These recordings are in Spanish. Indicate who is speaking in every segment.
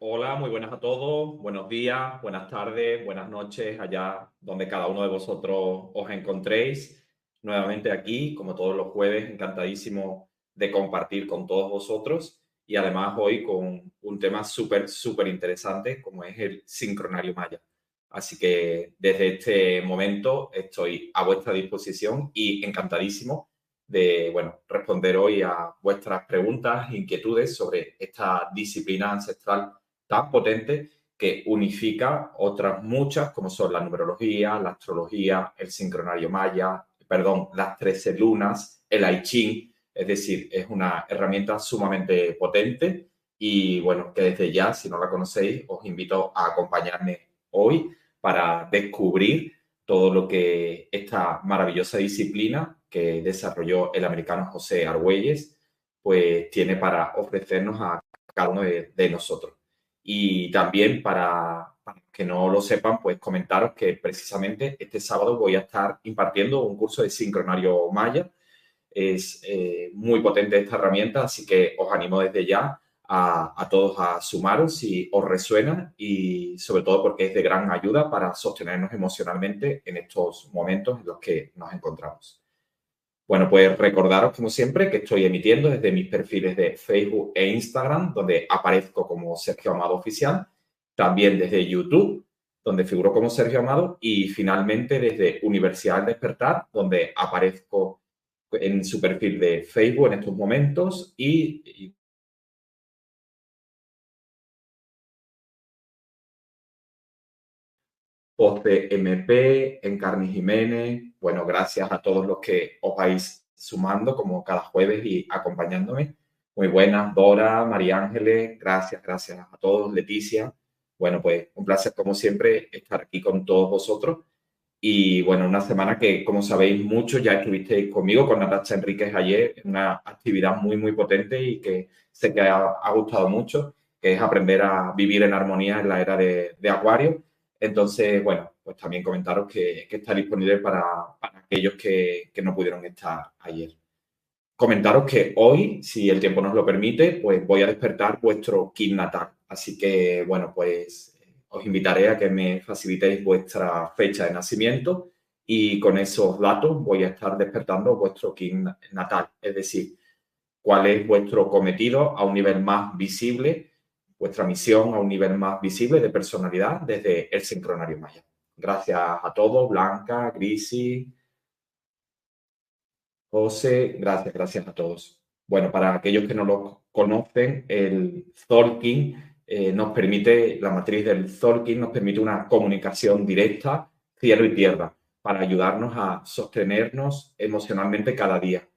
Speaker 1: Hola, muy buenas a todos, buenos días, buenas tardes, buenas noches, allá donde cada uno de vosotros os encontréis. Nuevamente aquí, como todos los jueves, encantadísimo de compartir con todos vosotros y además hoy con un tema súper, súper interesante como es el sincronario maya. Así que desde este momento estoy a vuestra disposición y encantadísimo de bueno, responder hoy a vuestras preguntas, inquietudes sobre esta disciplina ancestral tan potente que unifica otras muchas, como son la numerología, la astrología, el sincronario maya, perdón, las trece lunas, el I Ching. Es decir, es una herramienta sumamente potente y bueno, que desde ya, si no la conocéis, os invito a acompañarme hoy para descubrir todo lo que esta maravillosa disciplina que desarrolló el americano José Argüelles, pues tiene para ofrecernos a cada uno de nosotros. Y también para, que no lo sepan, pues comentaros que precisamente este sábado voy a estar impartiendo un curso de sincronario maya. Es eh, muy potente esta herramienta, así que os animo desde ya a, a, todos a sumaros si os resuena y sobre todo porque es de gran ayuda para sostenernos emocionalmente en estos momentos en los que nos encontramos. Bueno, pues recordaros como siempre que estoy emitiendo desde mis perfiles de Facebook e Instagram, donde aparezco como Sergio Amado Oficial, también desde YouTube, donde figuro como Sergio Amado, y finalmente desde Universidad Despertar, donde aparezco en su perfil de Facebook en estos momentos y, post de MP, Encarni Jiménez. Bueno, gracias a todos los que os vais sumando como cada jueves y acompañándome. Muy buenas, Dora, María Ángeles, gracias, gracias a todos, Leticia. Bueno, pues un placer como siempre estar aquí con todos vosotros. Y bueno, una semana que, como sabéis, mucho ya estuvisteis conmigo con Natacha Enríquez ayer, una actividad muy, muy potente y que sé que ha, gustado mucho, que es aprender a vivir en armonía en la era de, de Acuario entonces, bueno, pues también comentaros que, está disponible para, aquellos que, no pudieron estar ayer. Comentaros que hoy, si el tiempo nos lo permite, pues voy a despertar vuestro kit natal. Así que, bueno, pues os invitaré a que me facilitéis vuestra fecha de nacimiento y con esos datos voy a estar despertando vuestro kit natal. Es decir, cuál es vuestro cometido a un nivel más visible, vuestra misión a un nivel más visible de personalidad desde el sincronario Maya. Gracias a todos, Blanca, Grisi, José, gracias, gracias a todos. Bueno, para aquellos que no lo conocen, el Zolkin eh, nos permite, la matriz del Zolkin nos permite una comunicación directa, cielo y tierra, para ayudarnos a sostenernos emocionalmente cada día.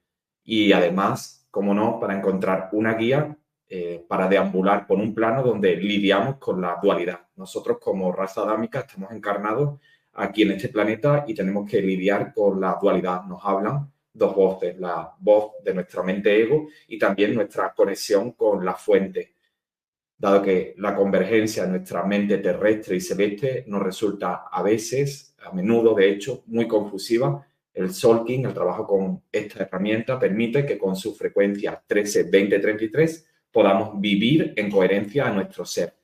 Speaker 1: Y además, como no, para encontrar una guía eh, para deambular por un plano donde lidiamos con la dualidad. Nosotros como raza adámica estamos encarnados aquí en este planeta y tenemos que lidiar con la dualidad. Nos hablan dos voces, la voz de nuestra mente ego y también nuestra conexión con la fuente. Dado que la convergencia de nuestra mente terrestre y celeste nos resulta a veces, a menudo de hecho, muy confusiva, el Solking, el trabajo con esta herramienta, permite que con su frecuencia 13, 20, 33 podamos vivir en coherencia a nuestro ser.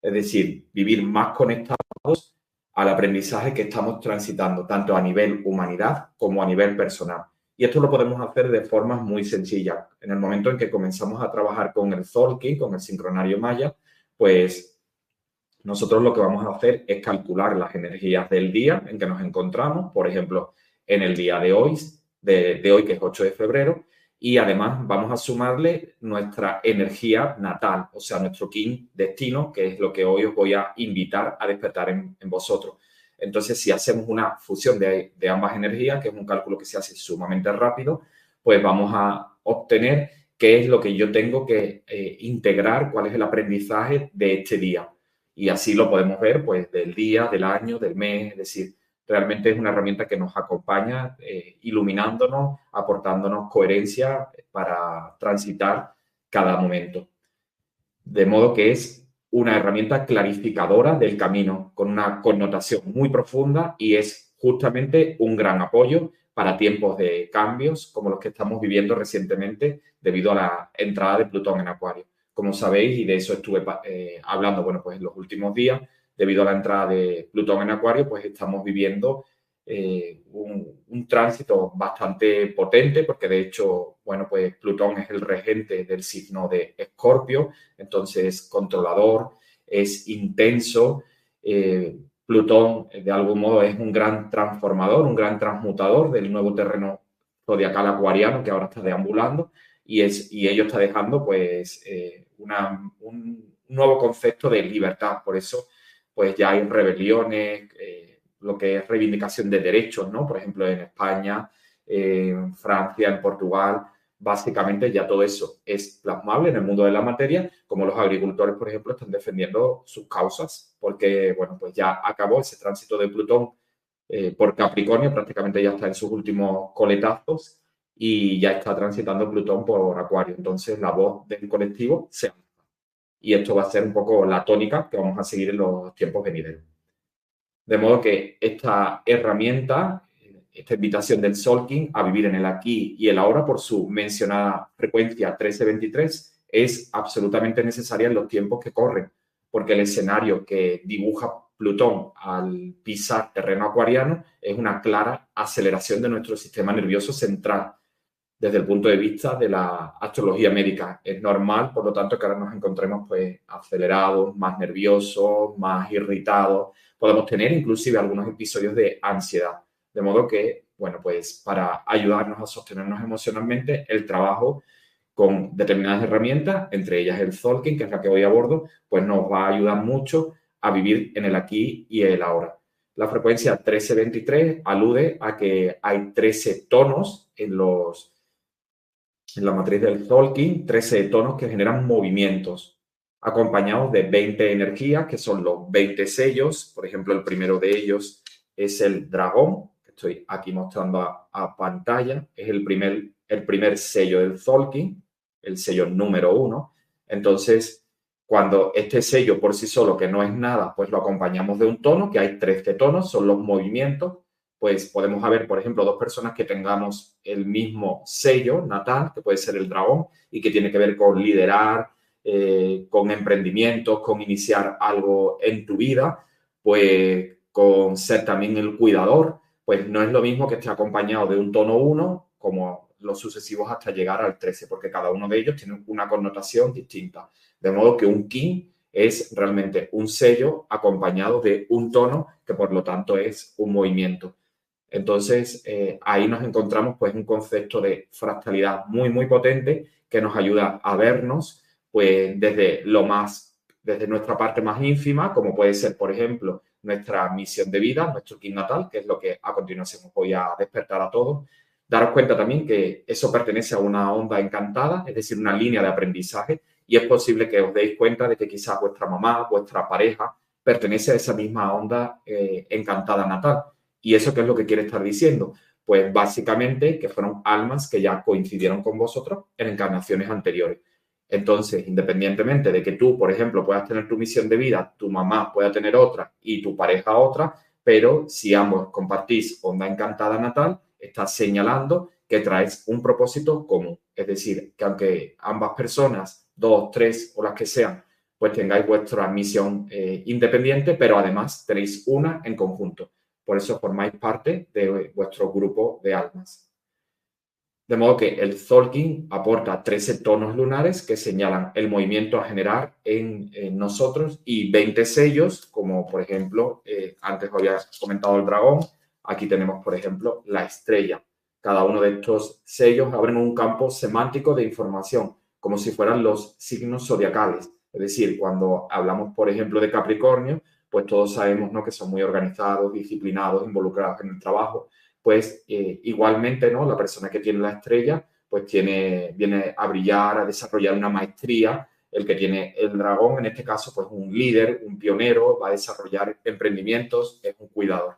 Speaker 1: Es decir, vivir más conectados al aprendizaje que estamos transitando, tanto a nivel humanidad como a nivel personal. Y esto lo podemos hacer de formas muy sencillas. En el momento en que comenzamos a trabajar con el Zolkin, con el sincronario Maya, pues nosotros lo que vamos a hacer es calcular las energías del día en que nos encontramos, por ejemplo, en el día de hoy, de, de hoy que es 8 de febrero, y además vamos a sumarle nuestra energía natal, o sea, nuestro king destino, que es lo que hoy os voy a invitar a despertar en, vosotros. Entonces, si hacemos una fusión de, ambas energías, que es un cálculo que se hace sumamente rápido, pues vamos a obtener qué es lo que yo tengo que eh, integrar, cuál es el aprendizaje de este día. Y así lo podemos ver, pues, del día, del año, del mes, es decir, realmente es una herramienta que nos acompaña eh, iluminándonos, aportándonos coherencia para transitar cada momento. De modo que es una herramienta clarificadora del camino con una connotación muy profunda y es justamente un gran apoyo para tiempos de cambios como los que estamos viviendo recientemente debido a la entrada de Plutón en Acuario. Como sabéis, y de eso estuve eh, hablando, bueno, pues en los últimos días, debido a la entrada de Plutón en Acuario, pues estamos viviendo eh, un, tránsito bastante potente, porque de hecho, bueno, pues Plutón es el regente del signo de Escorpio, entonces es controlador, es intenso. Eh, Plutón, de algún modo, es un gran transformador, un gran transmutador del nuevo terreno zodiacal acuariano que ahora está deambulando y, es, y ello está dejando, pues, eh, un nuevo concepto de libertad. Por eso, pues ya hay rebeliones, eh, lo que es reivindicación de derechos, ¿no? Por ejemplo, en España, en Francia, en Portugal, básicamente ya todo eso es plasmable en el mundo de la materia, como los agricultores, por ejemplo, están defendiendo sus causas, porque, bueno, pues ya acabó ese tránsito de Plutón eh, por Capricornio, prácticamente ya está en sus últimos coletazos y ya está transitando Plutón por Acuario. Entonces, la voz del colectivo se y esto va a ser un poco la tónica que vamos a seguir en los tiempos venideros. De modo que esta herramienta, esta invitación del Solking a vivir en el aquí y el ahora por su mencionada frecuencia 1323 es absolutamente necesaria en los tiempos que corren, porque el escenario que dibuja Plutón al pisar terreno acuariano es una clara aceleración de nuestro sistema nervioso central desde el punto de vista de la astrología médica. Es normal, por lo tanto, que ahora nos encontremos pues acelerados, más nerviosos, más irritados. Podemos tener inclusive algunos episodios de ansiedad. De modo que, bueno, pues para ayudarnos a sostenernos emocionalmente, el trabajo con determinadas herramientas, entre ellas el Zolkin, que es la que voy a bordo, pues nos va a ayudar mucho a vivir en el aquí y el ahora. La frecuencia 1323 alude a que hay 13 tonos en los en la matriz del Tolkien 13 tonos que generan movimientos, acompañados de 20 energías, que son los 20 sellos. Por ejemplo, el primero de ellos es el dragón, que estoy aquí mostrando a, pantalla. Es el primer, el primer sello del Tolkien, el sello número uno. Entonces, cuando este sello por sí solo, que no es nada, pues lo acompañamos de un tono, que hay 13 tonos, son los movimientos pues podemos haber, por ejemplo, dos personas que tengamos el mismo sello natal, que puede ser el dragón, y que tiene que ver con liderar, eh, con emprendimientos, con iniciar algo en tu vida, pues con ser también el cuidador, pues no es lo mismo que esté acompañado de un tono 1, como los sucesivos hasta llegar al 13, porque cada uno de ellos tiene una connotación distinta. De modo que un kin es realmente un sello acompañado de un tono que por lo tanto es un movimiento. Entonces, eh, ahí nos encontramos pues un concepto de fractalidad muy, muy potente que nos ayuda a vernos pues desde lo más, desde nuestra parte más ínfima, como puede ser, por ejemplo, nuestra misión de vida, nuestro kit natal, que es lo que a continuación voy a despertar a todos. Daros cuenta también que eso pertenece a una onda encantada, es decir, una línea de aprendizaje, y es posible que os deis cuenta de que quizás vuestra mamá, vuestra pareja, pertenece a esa misma onda eh, encantada natal. ¿Y eso qué es lo que quiere estar diciendo? Pues básicamente que fueron almas que ya coincidieron con vosotros en encarnaciones anteriores. Entonces, independientemente de que tú, por ejemplo, puedas tener tu misión de vida, tu mamá pueda tener otra y tu pareja otra, pero si ambos compartís onda encantada natal, estás señalando que traes un propósito común. Es decir, que aunque ambas personas, dos, tres o las que sean, pues tengáis vuestra misión eh, independiente, pero además tenéis una en conjunto. Por eso formáis parte de vuestro grupo de almas. De modo que el Zolkin aporta 13 tonos lunares que señalan el movimiento a generar en, nosotros y 20 sellos, como por ejemplo, eh, antes había comentado el dragón, aquí tenemos por ejemplo la estrella. Cada uno de estos sellos abren un campo semántico de información, como si fueran los signos zodiacales. Es decir, cuando hablamos, por ejemplo, de Capricornio, pues todos sabemos ¿no? que son muy organizados, disciplinados, involucrados en el trabajo, pues eh, igualmente, ¿no? La persona que tiene la estrella, pues tiene, viene a brillar, a desarrollar una maestría. El que tiene el dragón, en este caso, pues un líder, un pionero, va a desarrollar emprendimientos, es un cuidador.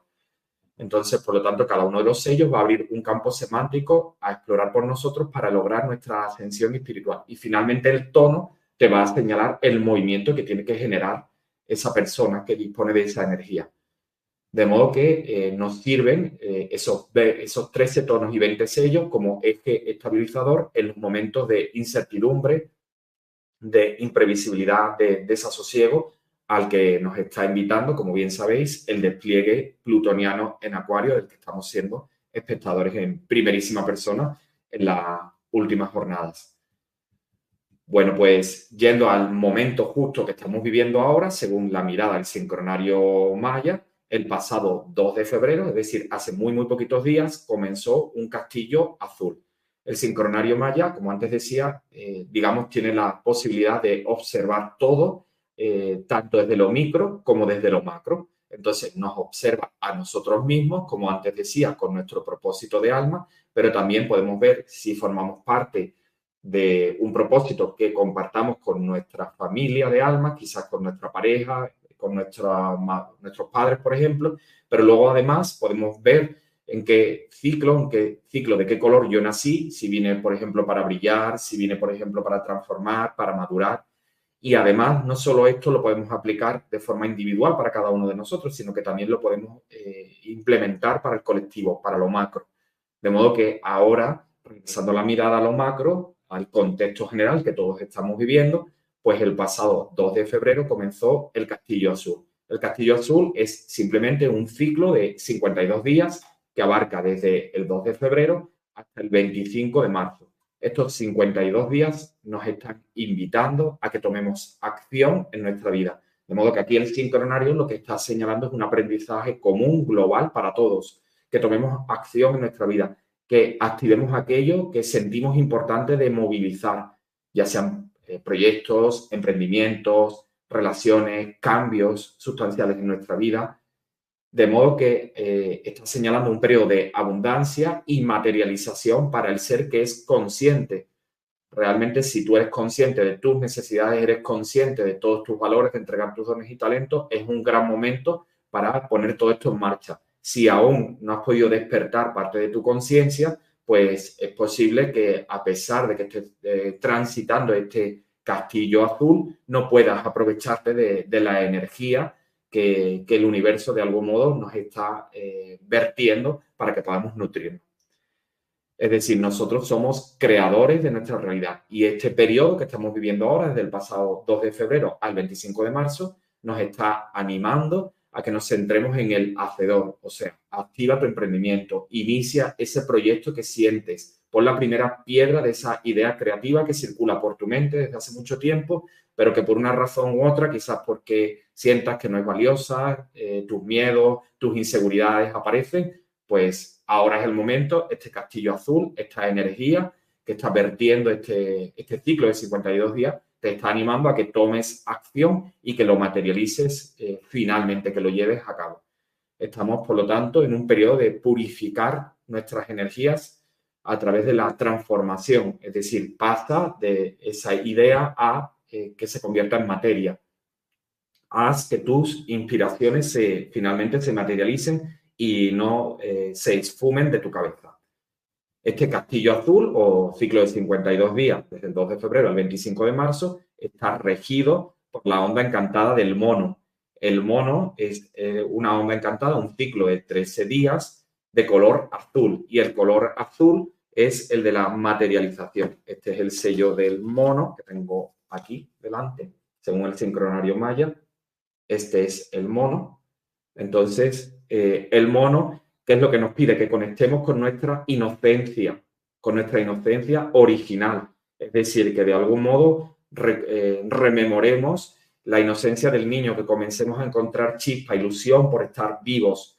Speaker 1: Entonces, por lo tanto, cada uno de los sellos va a abrir un campo semántico a explorar por nosotros para lograr nuestra ascensión espiritual. Y finalmente el tono te va a señalar el movimiento que tiene que generar esa persona que dispone de esa energía. De modo que eh, nos sirven eh, esos, esos 13 tonos y 20 sellos como eje estabilizador en los momentos de incertidumbre, de imprevisibilidad, de desasosiego, al que nos está invitando, como bien sabéis, el despliegue plutoniano en Acuario, del que estamos siendo espectadores en primerísima persona en las últimas jornadas. Bueno, pues yendo al momento justo que estamos viviendo ahora, según la mirada del sincronario Maya, el pasado 2 de febrero, es decir, hace muy, muy poquitos días, comenzó un castillo azul. El sincronario maya, como antes decía, eh, digamos, tiene la posibilidad de observar todo, eh, tanto desde lo micro como desde lo macro. Entonces nos observa a nosotros mismos, como antes decía, con nuestro propósito de alma, pero también podemos ver si formamos parte de un propósito que compartamos con nuestra familia de alma, quizás con nuestra pareja, con nuestros padres, por ejemplo, pero luego además podemos ver en qué ciclo, en qué ciclo, de qué color yo nací, si viene, por ejemplo, para brillar, si viene, por ejemplo, para transformar, para madurar. Y además, no solo esto lo podemos aplicar de forma individual para cada uno de nosotros, sino que también lo podemos eh, implementar para el colectivo, para lo macro. De modo que ahora, regresando la mirada a lo macro, al contexto general que todos estamos viviendo, pues el pasado 2 de febrero comenzó el Castillo Azul. El Castillo Azul es simplemente un ciclo de 52 días que abarca desde el 2 de febrero hasta el 25 de marzo. Estos 52 días nos están invitando a que tomemos acción en nuestra vida. De modo que aquí el sincronario lo que está señalando es un aprendizaje común, global para todos, que tomemos acción en nuestra vida, que activemos aquello que sentimos importante de movilizar, ya sean eh, proyectos, emprendimientos, relaciones, cambios sustanciales en nuestra vida, de modo que eh, está señalando un periodo de abundancia y materialización para el ser que es consciente. Realmente, si tú eres consciente de tus necesidades, eres consciente de todos tus valores, de entregar tus dones y talentos, es un gran momento para poner todo esto en marcha. Si aún no has podido despertar parte de tu conciencia, pues es posible que a pesar de que estés eh, transitando este castillo azul, no puedas aprovecharte de, la energía que, el universo de algún modo nos está eh, vertiendo para que podamos nutrirnos. Es decir, nosotros somos creadores de nuestra realidad y este periodo que estamos viviendo ahora, desde el pasado 2 de febrero al 25 de marzo, nos está animando a que nos centremos en el hacedor, o sea, activa tu emprendimiento, inicia ese proyecto que sientes pon la primera piedra de esa idea creativa que circula por tu mente desde hace mucho tiempo, pero que por una razón u otra, quizás porque sientas que no es valiosa, eh, tus miedos, tus inseguridades aparecen, pues ahora es el momento, este castillo azul, esta energía que está vertiendo este, este ciclo de 52 días, te está animando a que tomes acción y que lo materialices eh, finalmente, que lo lleves a cabo. Estamos, por lo tanto, en un periodo de purificar nuestras energías a través de la transformación, es decir, pasa de esa idea a eh, que se convierta en materia. Haz que tus inspiraciones se, finalmente se materialicen y no eh, se esfumen de tu cabeza. Este castillo azul o ciclo de 52 días, desde el 2 de febrero al 25 de marzo, está regido por la onda encantada del mono. El mono es eh, una onda encantada, un ciclo de 13 días de color azul y el color azul es el de la materialización. Este es el sello del mono que tengo aquí delante, según el sincronario maya. Este es el mono. Entonces, eh, el mono ¿Qué es lo que nos pide? Que conectemos con nuestra inocencia, con nuestra inocencia original. Es decir, que de algún modo eh, rememoremos la inocencia del niño, que comencemos a encontrar chispa, ilusión por estar vivos.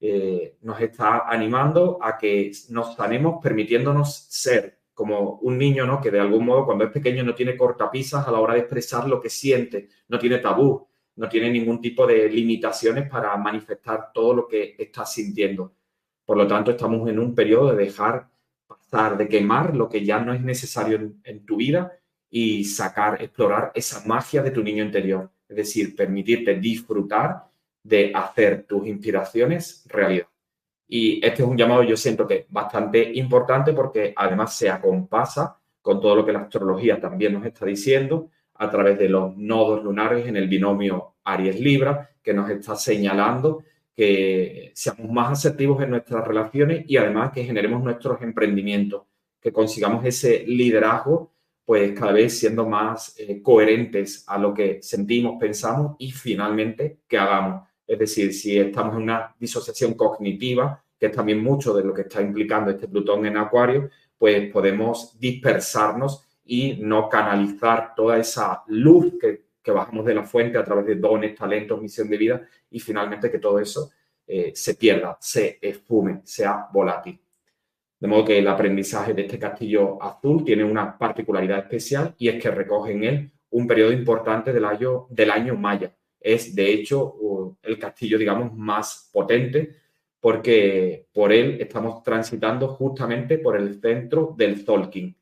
Speaker 1: Eh, nos está animando a que nos sanemos permitiéndonos ser como un niño, ¿no? Que de algún modo cuando es pequeño no tiene cortapisas a la hora de expresar lo que siente, no tiene tabú, no tiene ningún tipo de limitaciones para manifestar todo lo que está sintiendo. Por lo tanto, estamos en un periodo de dejar pasar, de quemar lo que ya no es necesario en, tu vida y sacar, explorar esa magia de tu niño interior. Es decir, permitirte disfrutar de hacer tus inspiraciones realidad. Y este es un llamado, yo siento que bastante importante porque además se acompasa con todo lo que la astrología también nos está diciendo, a través de los nodos lunares en el binomio Aries-Libra, que nos está señalando que seamos más asertivos en nuestras relaciones y además que generemos nuestros emprendimientos, que consigamos ese liderazgo, pues cada vez siendo más eh, coherentes a lo que sentimos, pensamos y finalmente que hagamos. Es decir, si estamos en una disociación cognitiva, que es también mucho de lo que está implicando este Plutón en Acuario, pues podemos dispersarnos y no canalizar toda esa luz que, bajamos de la fuente a través de dones, talentos, misión de vida y finalmente que todo eso eh, se pierda, se esfume, sea volátil. De modo que el aprendizaje de este castillo azul tiene una particularidad especial y es que recoge en él un periodo importante del año, del año maya. Es, de hecho, el castillo, digamos, más potente porque por él estamos transitando justamente por el centro del Zolkin,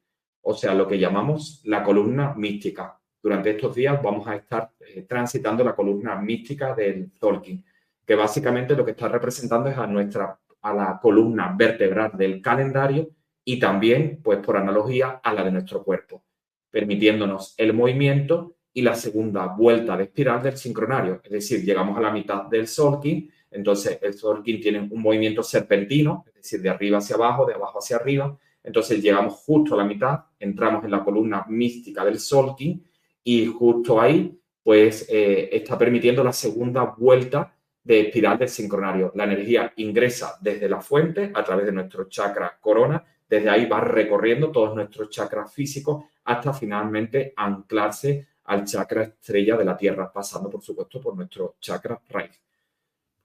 Speaker 1: o sea, lo que llamamos la columna mística. Durante estos días vamos a estar eh, transitando la columna mística del Tolkien, que básicamente lo que está representando es a nuestra a la columna vertebral del calendario y también, pues por analogía, a la de nuestro cuerpo, permitiéndonos el movimiento y la segunda vuelta de espiral del sincronario. Es decir, llegamos a la mitad del Solkin, entonces el Solkin tiene un movimiento serpentino, es decir, de arriba hacia abajo, de abajo hacia arriba, entonces llegamos justo a la mitad, entramos en la columna mística del Solkin y justo ahí pues eh, está permitiendo la segunda vuelta de espiral del sincronario. La energía ingresa desde la fuente a través de nuestro chakra corona, desde ahí va recorriendo todos nuestros chakras físicos hasta finalmente anclarse al chakra estrella de la Tierra, pasando por supuesto por nuestro chakra raíz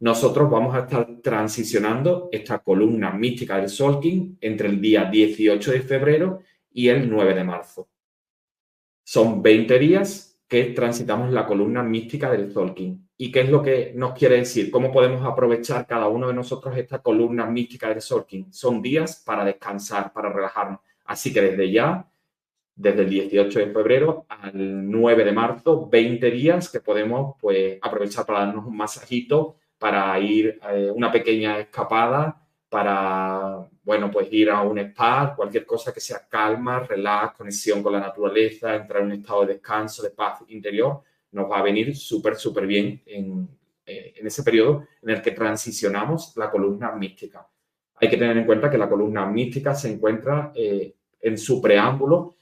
Speaker 1: nosotros vamos a estar transicionando esta columna mística del Solking entre el día 18 de febrero y el 9 de marzo. Son 20 días que transitamos la columna mística del Solking. ¿Y qué es lo que nos quiere decir? ¿Cómo podemos aprovechar cada uno de nosotros esta columna mística del Solking? Son días para descansar, para relajarnos. Así que desde ya, desde el 18 de febrero al 9 de marzo, 20 días que podemos pues, aprovechar para darnos un masajito para ir a eh, una pequeña escapada, para, bueno, pues ir a un spa, cualquier cosa que sea calma, relax, conexión con la naturaleza, entrar en un estado de descanso, de paz interior, nos va a venir súper, súper bien en, eh, en ese periodo en el que transicionamos la columna mística. Hay que tener en cuenta que la columna mística se encuentra eh, en su preámbulo.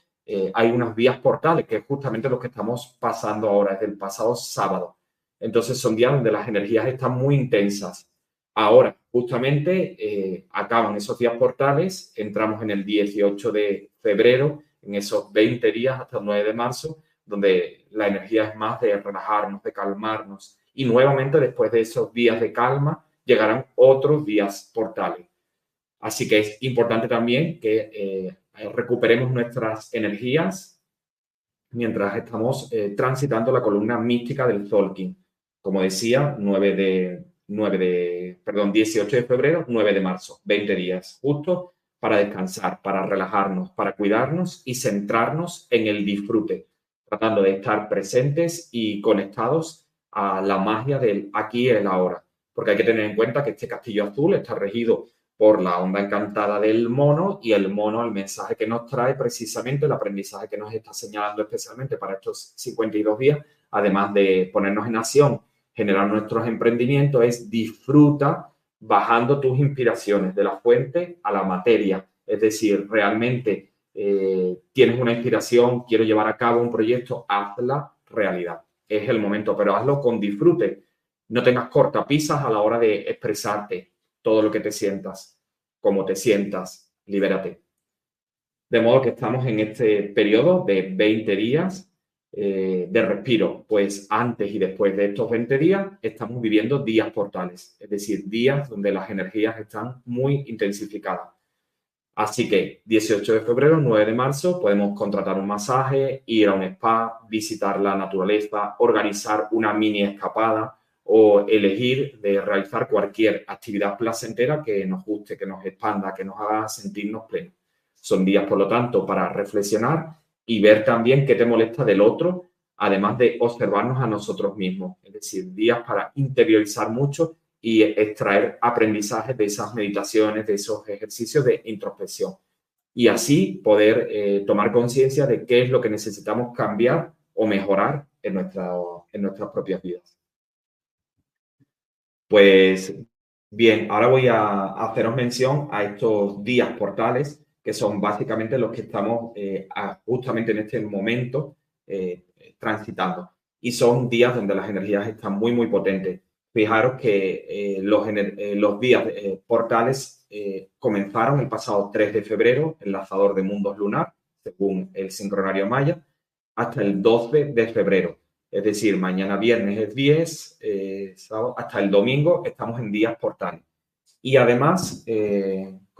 Speaker 1: hay unas vías portales, que es justamente lo que estamos pasando ahora, desde el pasado sábado. Entonces son días donde las energías están muy intensas. Ahora, justamente eh, acaban esos días portales, entramos en el 18 de febrero, en esos 20 días hasta el 9 de marzo, donde la energía es más de relajarnos, de calmarnos. Y nuevamente después de esos días de calma, llegarán otros días portales. Así que es importante también que eh, recuperemos nuestras energías mientras estamos eh, transitando la columna mística del Zolkin. Como decía, 9 de, 9 de, perdón, 18 de febrero, 9 de marzo, 20 días justo para descansar, para relajarnos, para cuidarnos y centrarnos en el disfrute, tratando de estar presentes y conectados a la magia del aquí y el ahora. Porque hay que tener en cuenta que este castillo azul está regido por la onda encantada del mono y el mono, el mensaje que nos trae precisamente, el aprendizaje que nos está señalando especialmente para estos 52 días, además de ponernos en acción generar nuestros emprendimientos es disfruta bajando tus inspiraciones de la fuente a la materia. Es decir, realmente eh, tienes una inspiración, quiero llevar a cabo un proyecto, hazla realidad. Es el momento, pero hazlo con disfrute. No tengas cortapisas a la hora de expresarte todo lo que te sientas, como te sientas, libérate. De modo que estamos en este periodo de 20 días eh, de respiro, pues antes y después de estos 20 días estamos viviendo días portales, es decir, días donde las energías están muy intensificadas. Así que 18 de febrero, 9 de marzo, podemos contratar un masaje, ir a un spa, visitar la naturaleza, organizar una mini escapada o elegir de realizar cualquier actividad placentera que nos guste, que nos expanda, que nos haga sentirnos plenos. Son días, por lo tanto, para reflexionar y ver también qué te molesta del otro, además de observarnos a nosotros mismos. Es decir, días para interiorizar mucho y extraer aprendizajes de esas meditaciones, de esos ejercicios de introspección. Y así poder eh, tomar conciencia de qué es lo que necesitamos cambiar o mejorar en, nuestra, en nuestras propias vidas. Pues bien, ahora voy a haceros mención a estos días portales que son básicamente los que estamos eh, justamente en este momento eh, transitando. Y son días donde las energías están muy, muy potentes. Fijaros que eh, los, los, días portales comenzaron el pasado 3 de febrero, el lanzador de mundos lunar, según el sincronario maya, hasta el 12 de febrero. Es decir, mañana viernes es 10, hasta el domingo estamos en días portales. Y además,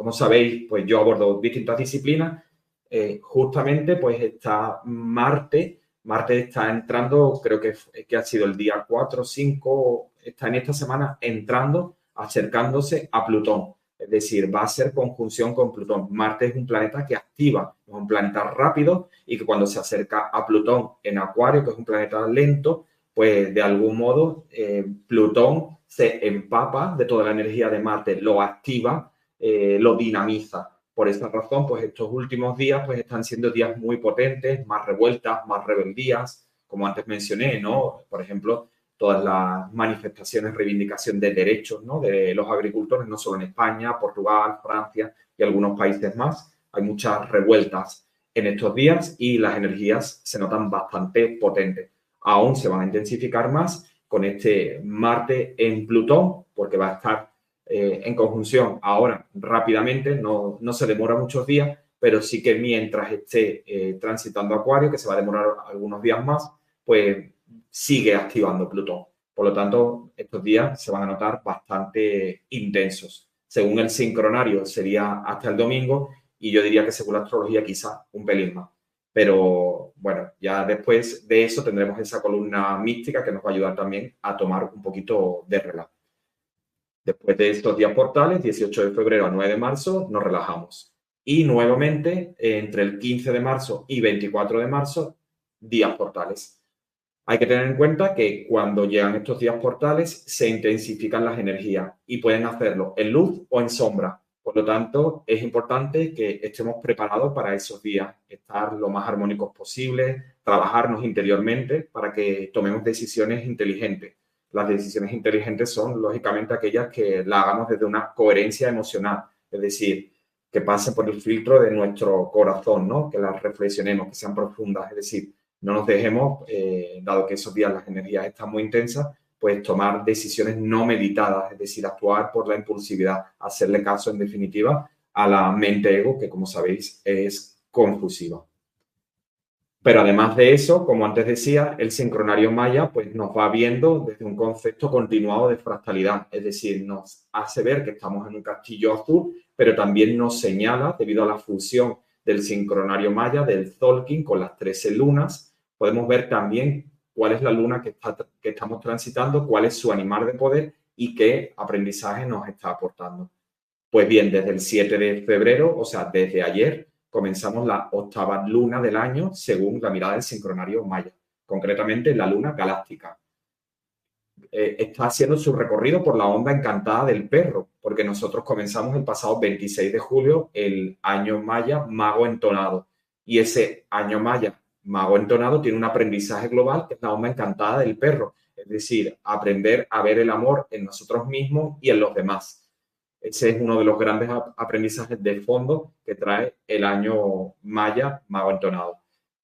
Speaker 1: como sabéis, pues yo abordo distintas disciplinas. Eh, justamente, pues está Marte. Marte está entrando, creo que, que ha sido el día 4 o 5, está en esta semana entrando, acercándose a Plutón. Es decir, va a ser conjunción con Plutón. Marte es un planeta que activa, es un planeta rápido y que cuando se acerca a Plutón en Acuario, que es un planeta lento, pues de algún modo eh, Plutón se empapa de toda la energía de Marte, lo activa eh, lo dinamiza. Por esa razón, pues estos últimos días pues están siendo días muy potentes, más revueltas, más rebeldías, como antes mencioné, ¿no? Por ejemplo, todas las manifestaciones, reivindicación de derechos, ¿no? De los agricultores, no solo en España, Portugal, Francia y algunos países más. Hay muchas revueltas en estos días y las energías se notan bastante potentes. Aún se van a intensificar más con este Marte en Plutón, porque va a estar eh, en conjunción ahora rápidamente, no, no, se demora muchos días, pero sí que mientras esté eh, transitando Acuario, que se va a demorar algunos días más, pues sigue activando Plutón. Por lo tanto, estos días se van a notar bastante intensos. Según el sincronario sería hasta el domingo y yo diría que según la astrología quizá un pelín más. Pero bueno, ya después de eso tendremos esa columna mística que nos va a ayudar también a tomar un poquito de relajo. Después de estos días portales, 18 de febrero a 9 de marzo, nos relajamos. Y nuevamente, entre el 15 de marzo y 24 de marzo, días portales. Hay que tener en cuenta que cuando llegan estos días portales se intensifican las energías y pueden hacerlo en luz o en sombra. Por lo tanto, es importante que estemos preparados para esos días, estar lo más armónicos posible, trabajarnos interiormente para que tomemos decisiones inteligentes las decisiones inteligentes son, lógicamente, aquellas que la hagamos desde una coherencia emocional, es decir, que pasen por el filtro de nuestro corazón, ¿no? Que las reflexionemos, que sean profundas, es decir, no nos dejemos, eh, dado que esos días las energías están muy intensas, pues tomar decisiones no meditadas, es decir, actuar por la impulsividad, hacerle caso en definitiva a la mente ego, que como sabéis es confusiva. Pero además de eso, como antes decía, el sincronario maya pues nos va viendo desde un concepto continuado de fractalidad, es decir, nos hace ver que estamos en un castillo azul, pero también nos señala, debido a la fusión del sincronario maya, del Zolkin con las 13 lunas, podemos ver también cuál es la luna que, que estamos transitando, cuál es su animal de poder y qué aprendizaje nos está aportando. Pues bien, desde el 7 de febrero, o sea, desde ayer, comenzamos la octava luna del año según la mirada del sincronario maya, concretamente la luna galáctica. Eh, está haciendo su recorrido por la onda encantada del perro, porque nosotros comenzamos el pasado 26 de julio el año maya mago entonado. Y ese año maya mago entonado tiene un aprendizaje global que es la onda encantada del perro, es decir, aprender a ver el amor en nosotros mismos y en los demás. Ese es uno de los grandes aprendizajes de fondo que trae el año Maya Mago Entonado.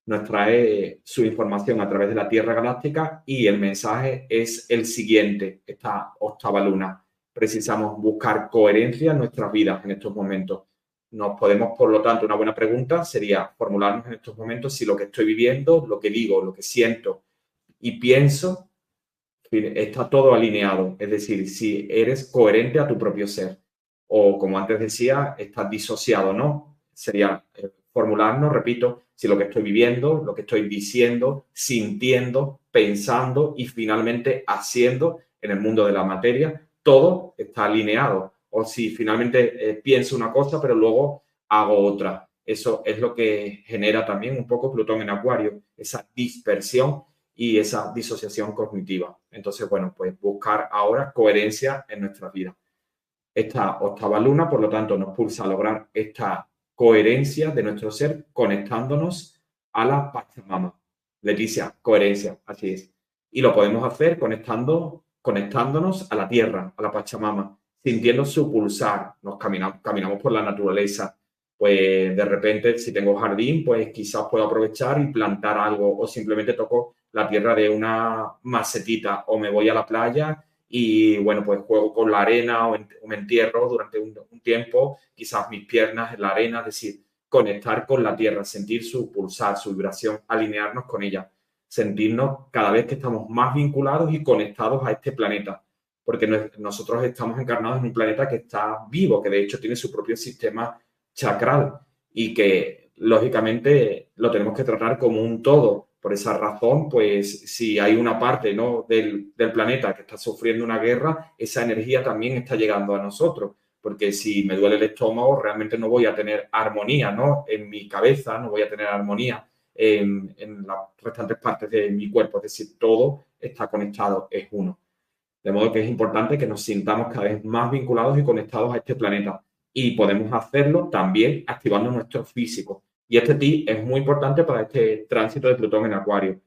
Speaker 1: Nos trae su información a través de la Tierra Galáctica y el mensaje es el siguiente, esta octava luna. Precisamos buscar coherencia en nuestras vidas en estos momentos. Nos podemos, por lo tanto, una buena pregunta sería formularnos en estos momentos si lo que estoy viviendo, lo que digo, lo que siento y pienso, está todo alineado. Es decir, si eres coherente a tu propio ser o como antes decía, estás disociado, ¿no? Sería eh, formularnos, repito, si lo que estoy viviendo, lo que estoy diciendo, sintiendo, pensando y finalmente haciendo en el mundo de la materia, todo está alineado. O si finalmente eh, pienso una cosa, pero luego hago otra. Eso es lo que genera también un poco Plutón en Acuario, esa dispersión y esa disociación cognitiva. Entonces, bueno, pues buscar ahora coherencia en nuestra vida esta octava luna, por lo tanto, nos pulsa a lograr esta coherencia de nuestro ser conectándonos a la Pachamama. Leticia, coherencia, así es. Y lo podemos hacer conectando, conectándonos a la tierra, a la Pachamama, sintiendo su pulsar. Nos caminamos, caminamos por la naturaleza. Pues de repente, si tengo jardín, pues quizás puedo aprovechar y plantar algo o simplemente toco la tierra de una macetita o me voy a la playa y bueno, pues juego con la arena o, me entierro durante un, tiempo, quizás mis piernas en la arena, es decir, conectar con la tierra, sentir su pulsar, su vibración, alinearnos con ella, sentirnos cada vez que estamos más vinculados y conectados a este planeta, porque nosotros estamos encarnados en un planeta que está vivo, que de hecho tiene su propio sistema chakral y que lógicamente lo tenemos que tratar como un todo por esa razón, pues si hay una parte ¿no? del, planeta que está sufriendo una guerra, esa energía también está llegando a nosotros. Porque si me duele el estómago, realmente no voy a tener armonía ¿no? en mi cabeza, no voy a tener armonía en, en las restantes partes de mi cuerpo. Es decir, todo está conectado, es uno. De modo que es importante que nos sintamos cada vez más vinculados y conectados a este planeta. Y podemos hacerlo también activando nuestro físico. Y este tip es muy importante para este tránsito de Plutón en Acuario.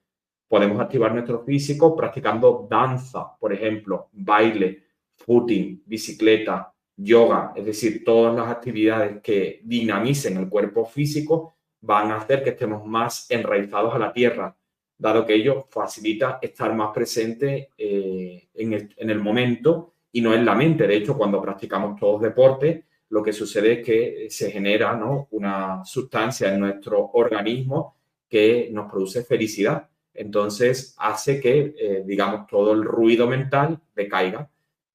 Speaker 1: Podemos activar nuestro físico practicando danza, por ejemplo, baile, footing, bicicleta, yoga, es decir, todas las actividades que dinamicen el cuerpo físico van a hacer que estemos más enraizados a la tierra, dado que ello facilita estar más presente eh, en, el, en el momento y no en la mente. De hecho, cuando practicamos todos deportes, lo que sucede es que se genera una sustancia en nuestro organismo que nos produce felicidad. Entonces hace que, eh, digamos, todo el ruido mental decaiga.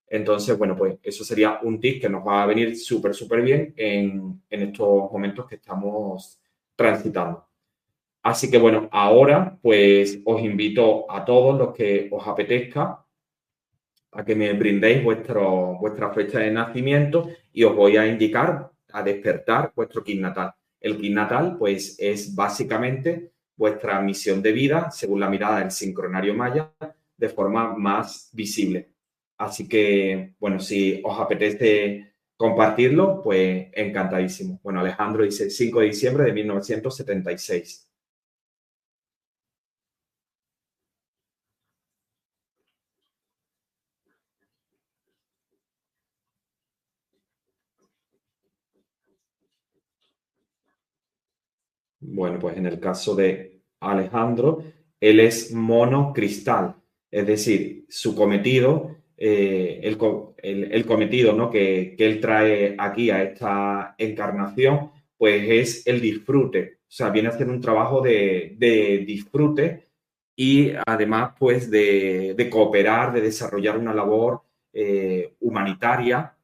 Speaker 1: Entonces, bueno, pues eso sería un tip que nos va a venir súper, súper bien en, en estos momentos que estamos transitando. Así que bueno, ahora pues os invito a todos los que os apetezca a que me brindéis vuestro, vuestra fecha de nacimiento y os voy a indicar, a despertar vuestro kit natal. El kit natal, pues, es básicamente vuestra misión de vida, según la mirada del sincronario maya, de forma más visible. Así que, bueno, si os apetece compartirlo, pues encantadísimo. Bueno, Alejandro dice 5 de diciembre de 1976. Bueno, pues en el caso de Alejandro, él es monocristal, Es decir, su cometido, eh, el, cometido ¿no? que, él trae aquí a esta encarnación, pues es el disfrute. O sea, viene a hacer un trabajo de, disfrute y además pues de, cooperar, de desarrollar una labor eh, humanitaria,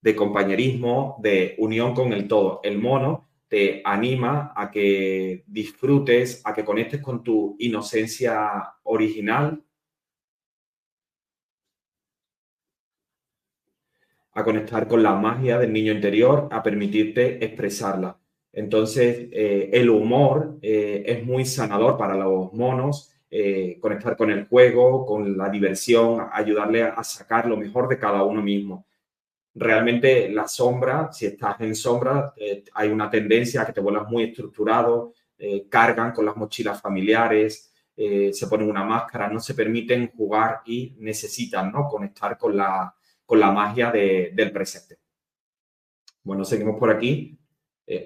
Speaker 1: de compañerismo, de unión con el todo. El mono te anima a que disfrutes, a que conectes con tu inocencia original, a conectar con la magia del niño interior, a permitirte expresarla. Entonces, eh, el humor eh, es muy sanador para los monos, eh, conectar con el juego, con la diversión, ayudarle a sacar lo mejor de cada uno mismo realmente la sombra, si estás en sombra, eh, hay una tendencia a que te vuelvas muy estructurado, eh, cargan con las mochilas familiares, eh, se ponen una máscara, no se permiten jugar y necesitan ¿no? conectar con la, con la magia del presente. Bueno, seguimos por aquí.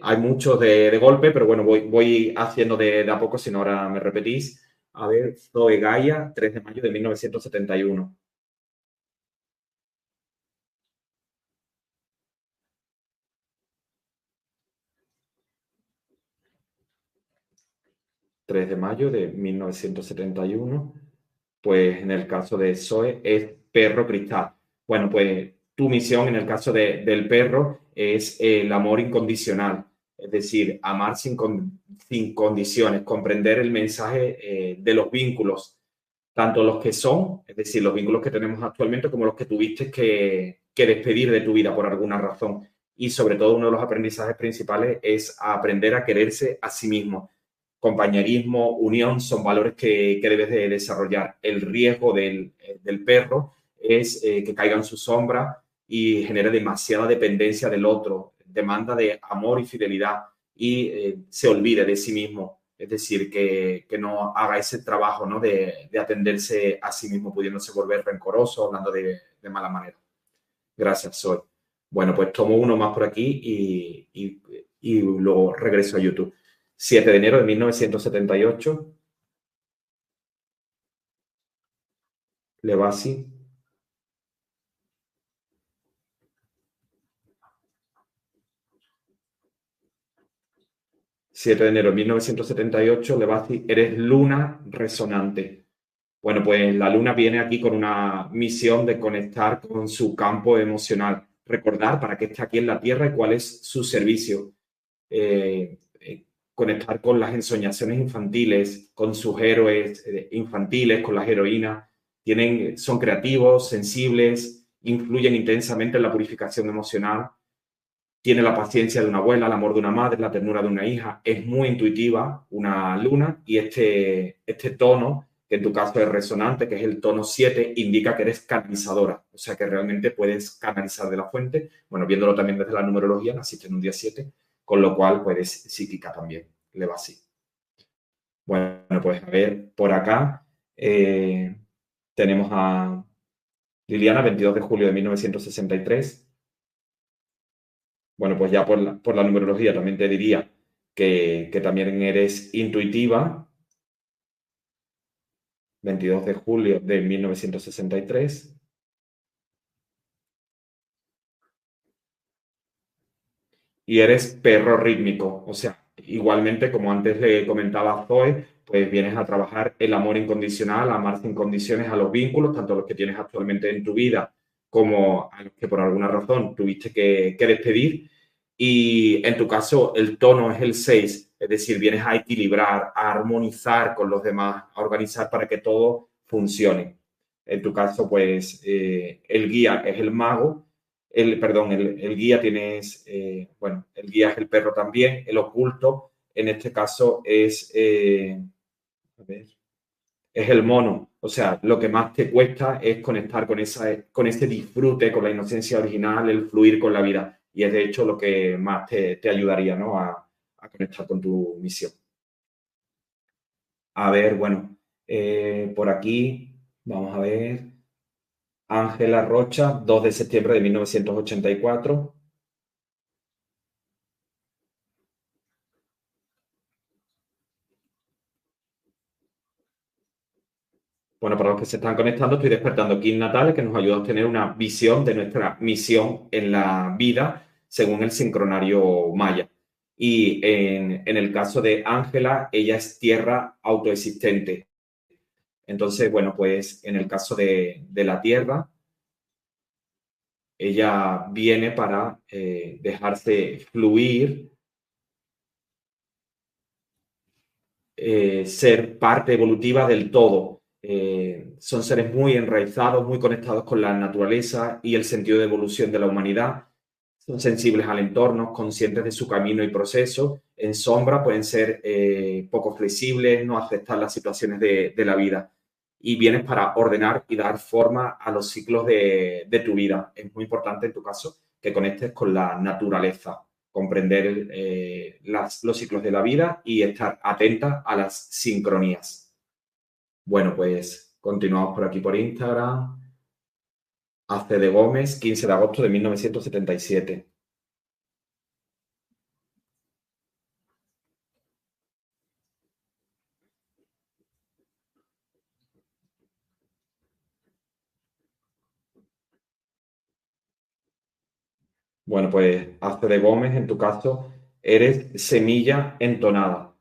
Speaker 1: hay muchos de, golpe, pero bueno, voy, voy haciendo de, de a poco, si no ahora me repetís. A ver, Zoe Gaia, 3 de mayo de 1971. 3 de mayo de 1971, pues en el caso de Zoe es perro cristal. Bueno, pues tu misión en el caso del perro es el amor incondicional, es decir, amar sin, sin condiciones, comprender el mensaje eh, de los vínculos, tanto los que son, es decir, los vínculos que tenemos actualmente, como los que tuviste que, que despedir de tu vida por alguna razón. Y sobre todo uno de los aprendizajes principales es aprender a quererse a sí mismo compañerismo, unión, son valores que, debes de desarrollar. El riesgo del, perro es eh, que caiga en su sombra y genere demasiada dependencia del otro, demanda de amor y fidelidad y eh, se olvide de sí mismo. Es decir, que, no haga ese trabajo ¿no? de, atenderse a sí mismo, pudiéndose volver rencoroso, hablando de, mala manera. Gracias, Soy. Bueno, pues tomo uno más por aquí y, y, y luego regreso a YouTube. 7 de enero de 1978. Levasi. ...7 de enero de 1978, Levasi, eres luna resonante. Bueno, pues la luna viene aquí con una misión de conectar con su campo emocional, recordar para qué está aquí en la Tierra y cuál es su servicio. Eh, conectar con las ensoñaciones infantiles, con sus héroes eh, infantiles, con las heroínas. Tienen, son creativos, sensibles, influyen intensamente en la purificación emocional. Tiene la paciencia de una abuela, el amor de una madre, la ternura de una hija. Es muy intuitiva una luna y este, este tono, que en tu caso es resonante, que es el tono 7, indica que eres canalizadora. O sea que realmente puedes canalizar de la fuente. Bueno, viéndolo también desde la numerología, naciste en un día 7 con lo cual pues psíquica también, le va así. Bueno, pues a ver, por acá eh, tenemos a Liliana, 22 de julio de 1963. Bueno, pues ya por la, por la numerología también te diría que, que también eres intuitiva. 22 de julio de 1963. Y eres perro rítmico. O sea, igualmente, como antes le comentaba a Zoe, pues vienes a trabajar el amor incondicional, amar sin condiciones a los vínculos, tanto los que tienes actualmente en tu vida como a los que por alguna razón tuviste que, despedir. Y en tu caso, el tono es el 6, es decir, vienes a equilibrar, a armonizar con los demás, a organizar para que todo funcione. En tu caso, pues eh, el guía es el mago, el, perdón, el, guía tienes, eh, bueno, el guía es el perro también, el oculto, en este caso es, eh, es el mono. O sea, lo que más te cuesta es conectar con, esa, con ese disfrute, con la inocencia original, el fluir con la vida. Y es de hecho lo que más te, ayudaría ¿no? a, conectar con tu misión. A ver, bueno, eh, por aquí, vamos a ver. Ángela Rocha, 2 de septiembre de 1984. Bueno, para los que se están conectando, estoy despertando Kim Natales, que nos ayuda a obtener una visión de nuestra misión en la vida según el sincronario maya. Y en, el caso de Ángela, ella es tierra autoexistente. Entonces, bueno, pues en el caso de, la tierra, ella viene para eh, dejarse fluir, eh, ser parte evolutiva del todo. Eh, son seres muy enraizados, muy conectados con la naturaleza y el sentido de evolución de la humanidad son sensibles al entorno, conscientes de su camino y proceso. En sombra pueden ser poco flexibles, no aceptar las situaciones de, la vida. Y vienes para ordenar y dar forma a los ciclos de, tu vida. Es muy importante en tu caso que conectes con la naturaleza, comprender eh, los ciclos de la vida y estar atenta a las sincronías. Bueno, pues continuamos por aquí por Instagram. AC de Gómez, 15 de agosto de 1977. Bueno, pues AC de Gómez, en tu caso, eres semilla entonada.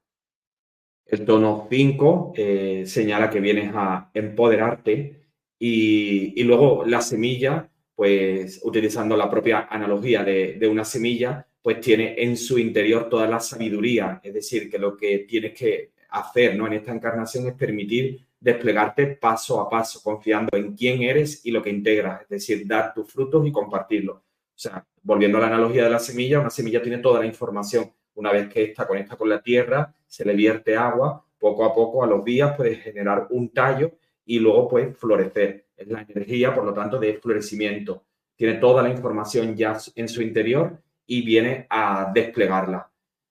Speaker 1: El tono 5 eh, señala que vienes a empoderarte y, luego la semilla, pues utilizando la propia analogía de, una semilla, pues tiene en su interior toda la sabiduría. Es decir, que lo que tienes que hacer ¿no? en esta encarnación es permitir desplegarte paso a paso, confiando en quién eres y lo que integras, es decir, dar tus frutos y compartirlos. O sea, volviendo a la analogía de la semilla, una semilla tiene toda la información. Una vez que está conecta con la tierra, se le vierte agua, poco a poco, a los días, puede generar un tallo y luego pues florecer. Es la energía, por lo tanto, de florecimiento. Tiene toda la información ya en su interior y viene a desplegarla.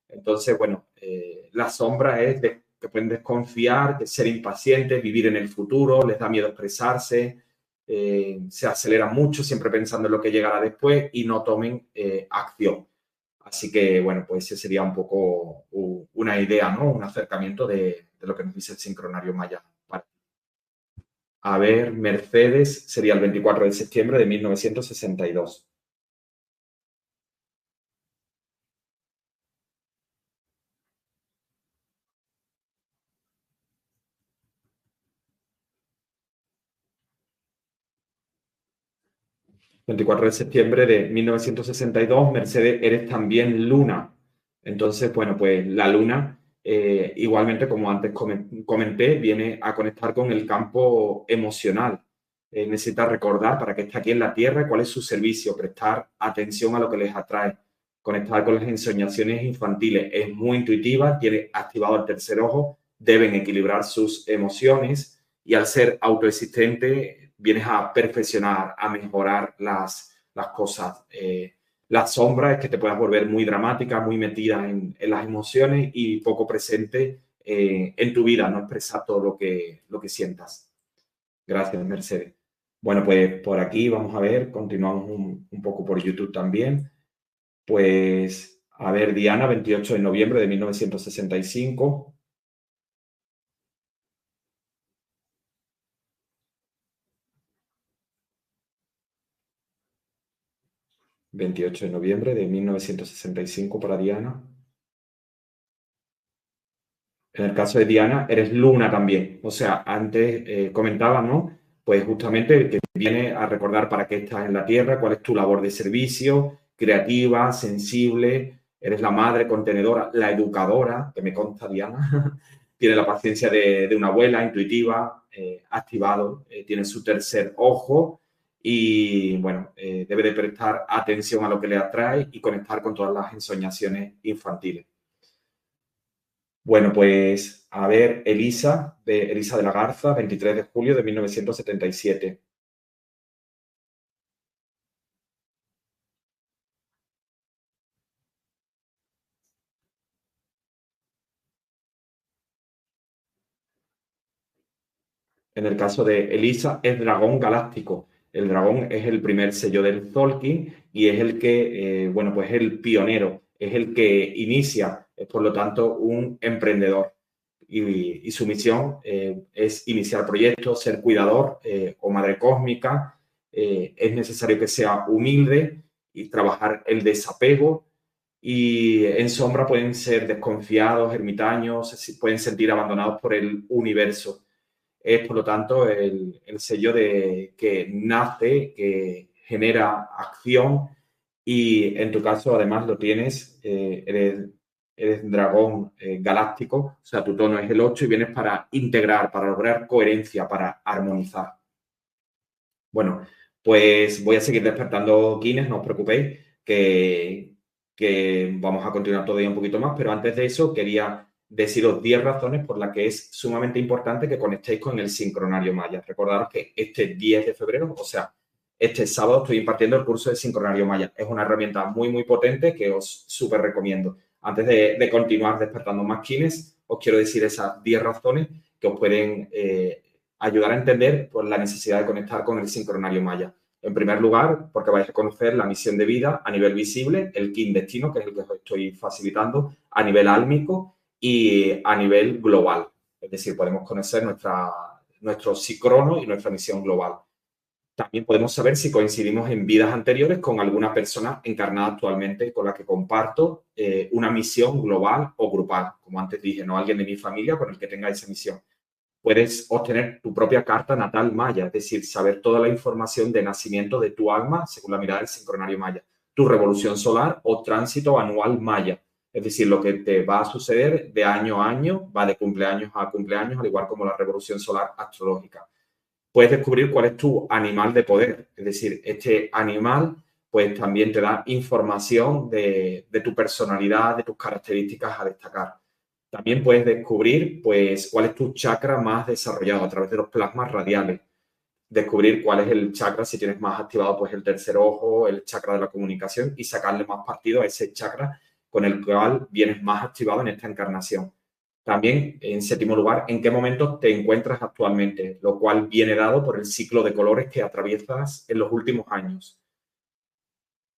Speaker 1: Entonces, bueno, eh, la sombra es de, que pueden desconfiar, de ser impacientes, vivir en el futuro, les da miedo expresarse, eh, se aceleran mucho, siempre pensando en lo que llegará después y no tomen eh, acción. Así que, bueno, pues ese sería un poco una idea, ¿no? Un acercamiento de, de lo que nos dice el sincronario maya. A ver, Mercedes sería el 24 de septiembre de 1962. ...24 de septiembre de 1962... ...Mercedes, eres también luna... ...entonces, bueno, pues la luna eh, igualmente, como antes comenté, viene a conectar con el campo emocional. Eh, necesita recordar para que esté aquí en la Tierra cuál es su servicio, prestar atención a lo que les atrae, conectar con las ensoñaciones infantiles. Es muy intuitiva, tiene activado el tercer ojo, deben equilibrar sus emociones y al ser autoexistente vienes a perfeccionar, a mejorar las, las cosas. Eh, la sombra es que te puedas volver muy dramática, muy metida en, las emociones y poco presente eh, en tu vida, no expresar todo lo que, lo que sientas. Gracias, Mercedes. Bueno, pues por aquí vamos a ver, continuamos un, un poco por YouTube también. Pues, a ver, Diana, 28 de noviembre de 1965. 28 de noviembre de 1965 para Diana. En el caso de Diana, eres luna también. O sea, antes eh, ¿no? Pues justamente que viene a recordar para qué estás en la Tierra, cuál es tu labor de servicio, creativa, sensible, eres la madre contenedora, la educadora, que me consta Diana, tiene la paciencia de, una abuela, intuitiva, eh, activado, eh, tiene su tercer ojo y bueno, eh, debe de prestar atención a lo que le atrae y conectar con todas las ensoñaciones infantiles. Bueno, pues a ver, Elisa, de Elisa de la Garza, 23 de julio de 1977. En el caso de Elisa, es dragón galáctico el dragón es el primer sello del Tolkien y es el que, eh, bueno, pues el pionero, es el que inicia, es por lo tanto un emprendedor. y, su misión eh, es iniciar proyectos, ser cuidador eh, o madre cósmica. Eh, es necesario que sea humilde y trabajar el desapego. Y en sombra pueden ser desconfiados, ermitaños, pueden sentir abandonados por el universo. Es, por lo tanto, el, el sello de que nace, que genera acción y en tu caso además lo tienes, eres eres un dragón eh, galáctico, o sea, tu tono es el 8 y vienes para integrar, para lograr coherencia, para armonizar. Bueno, pues voy a seguir despertando Guinness, no os preocupéis, que, que vamos a continuar todavía un poquito más, pero antes de eso quería deciros 10 razones por las que es sumamente importante que conectéis con el sincronario maya. Recordaros que este 10 de febrero, o sea, este sábado estoy impartiendo el curso de sincronario maya. Es una herramienta muy, muy potente que os súper recomiendo antes de, continuar despertando más kines, os quiero decir esas 10 razones que os pueden eh, ayudar a entender pues, la necesidad de conectar con el sincronario maya. En primer lugar, porque vais a conocer la misión de vida a nivel visible, el kin destino, que es el que os estoy facilitando, a nivel álmico y a nivel global. Es decir, podemos conocer nuestra, nuestro psicrono y nuestra misión global. También podemos saber si coincidimos en vidas anteriores con alguna persona encarnada actualmente con la que comparto eh, una misión global o grupal. Como antes dije, no alguien de mi familia con el que tenga esa misión. Puedes obtener tu propia carta natal maya, es decir, saber toda la información de nacimiento de tu alma según la mirada del sincronario maya, tu revolución solar o tránsito anual maya. Es decir, lo que te va a suceder de año a año, va de cumpleaños a cumpleaños, al igual como la revolución solar astrológica puedes descubrir cuál es tu animal de poder. Es decir, este animal pues también te da información de, tu personalidad, de tus características a destacar. También puedes descubrir pues cuál es tu chakra más desarrollado a través de los plasmas radiales. Descubrir cuál es el chakra, si tienes más activado pues el tercer ojo, el chakra de la comunicación y sacarle más partido a ese chakra con el cual vienes más activado en esta encarnación. También, en séptimo lugar, en qué momento te encuentras actualmente, lo cual viene dado por el ciclo de colores que atraviesas en los últimos años.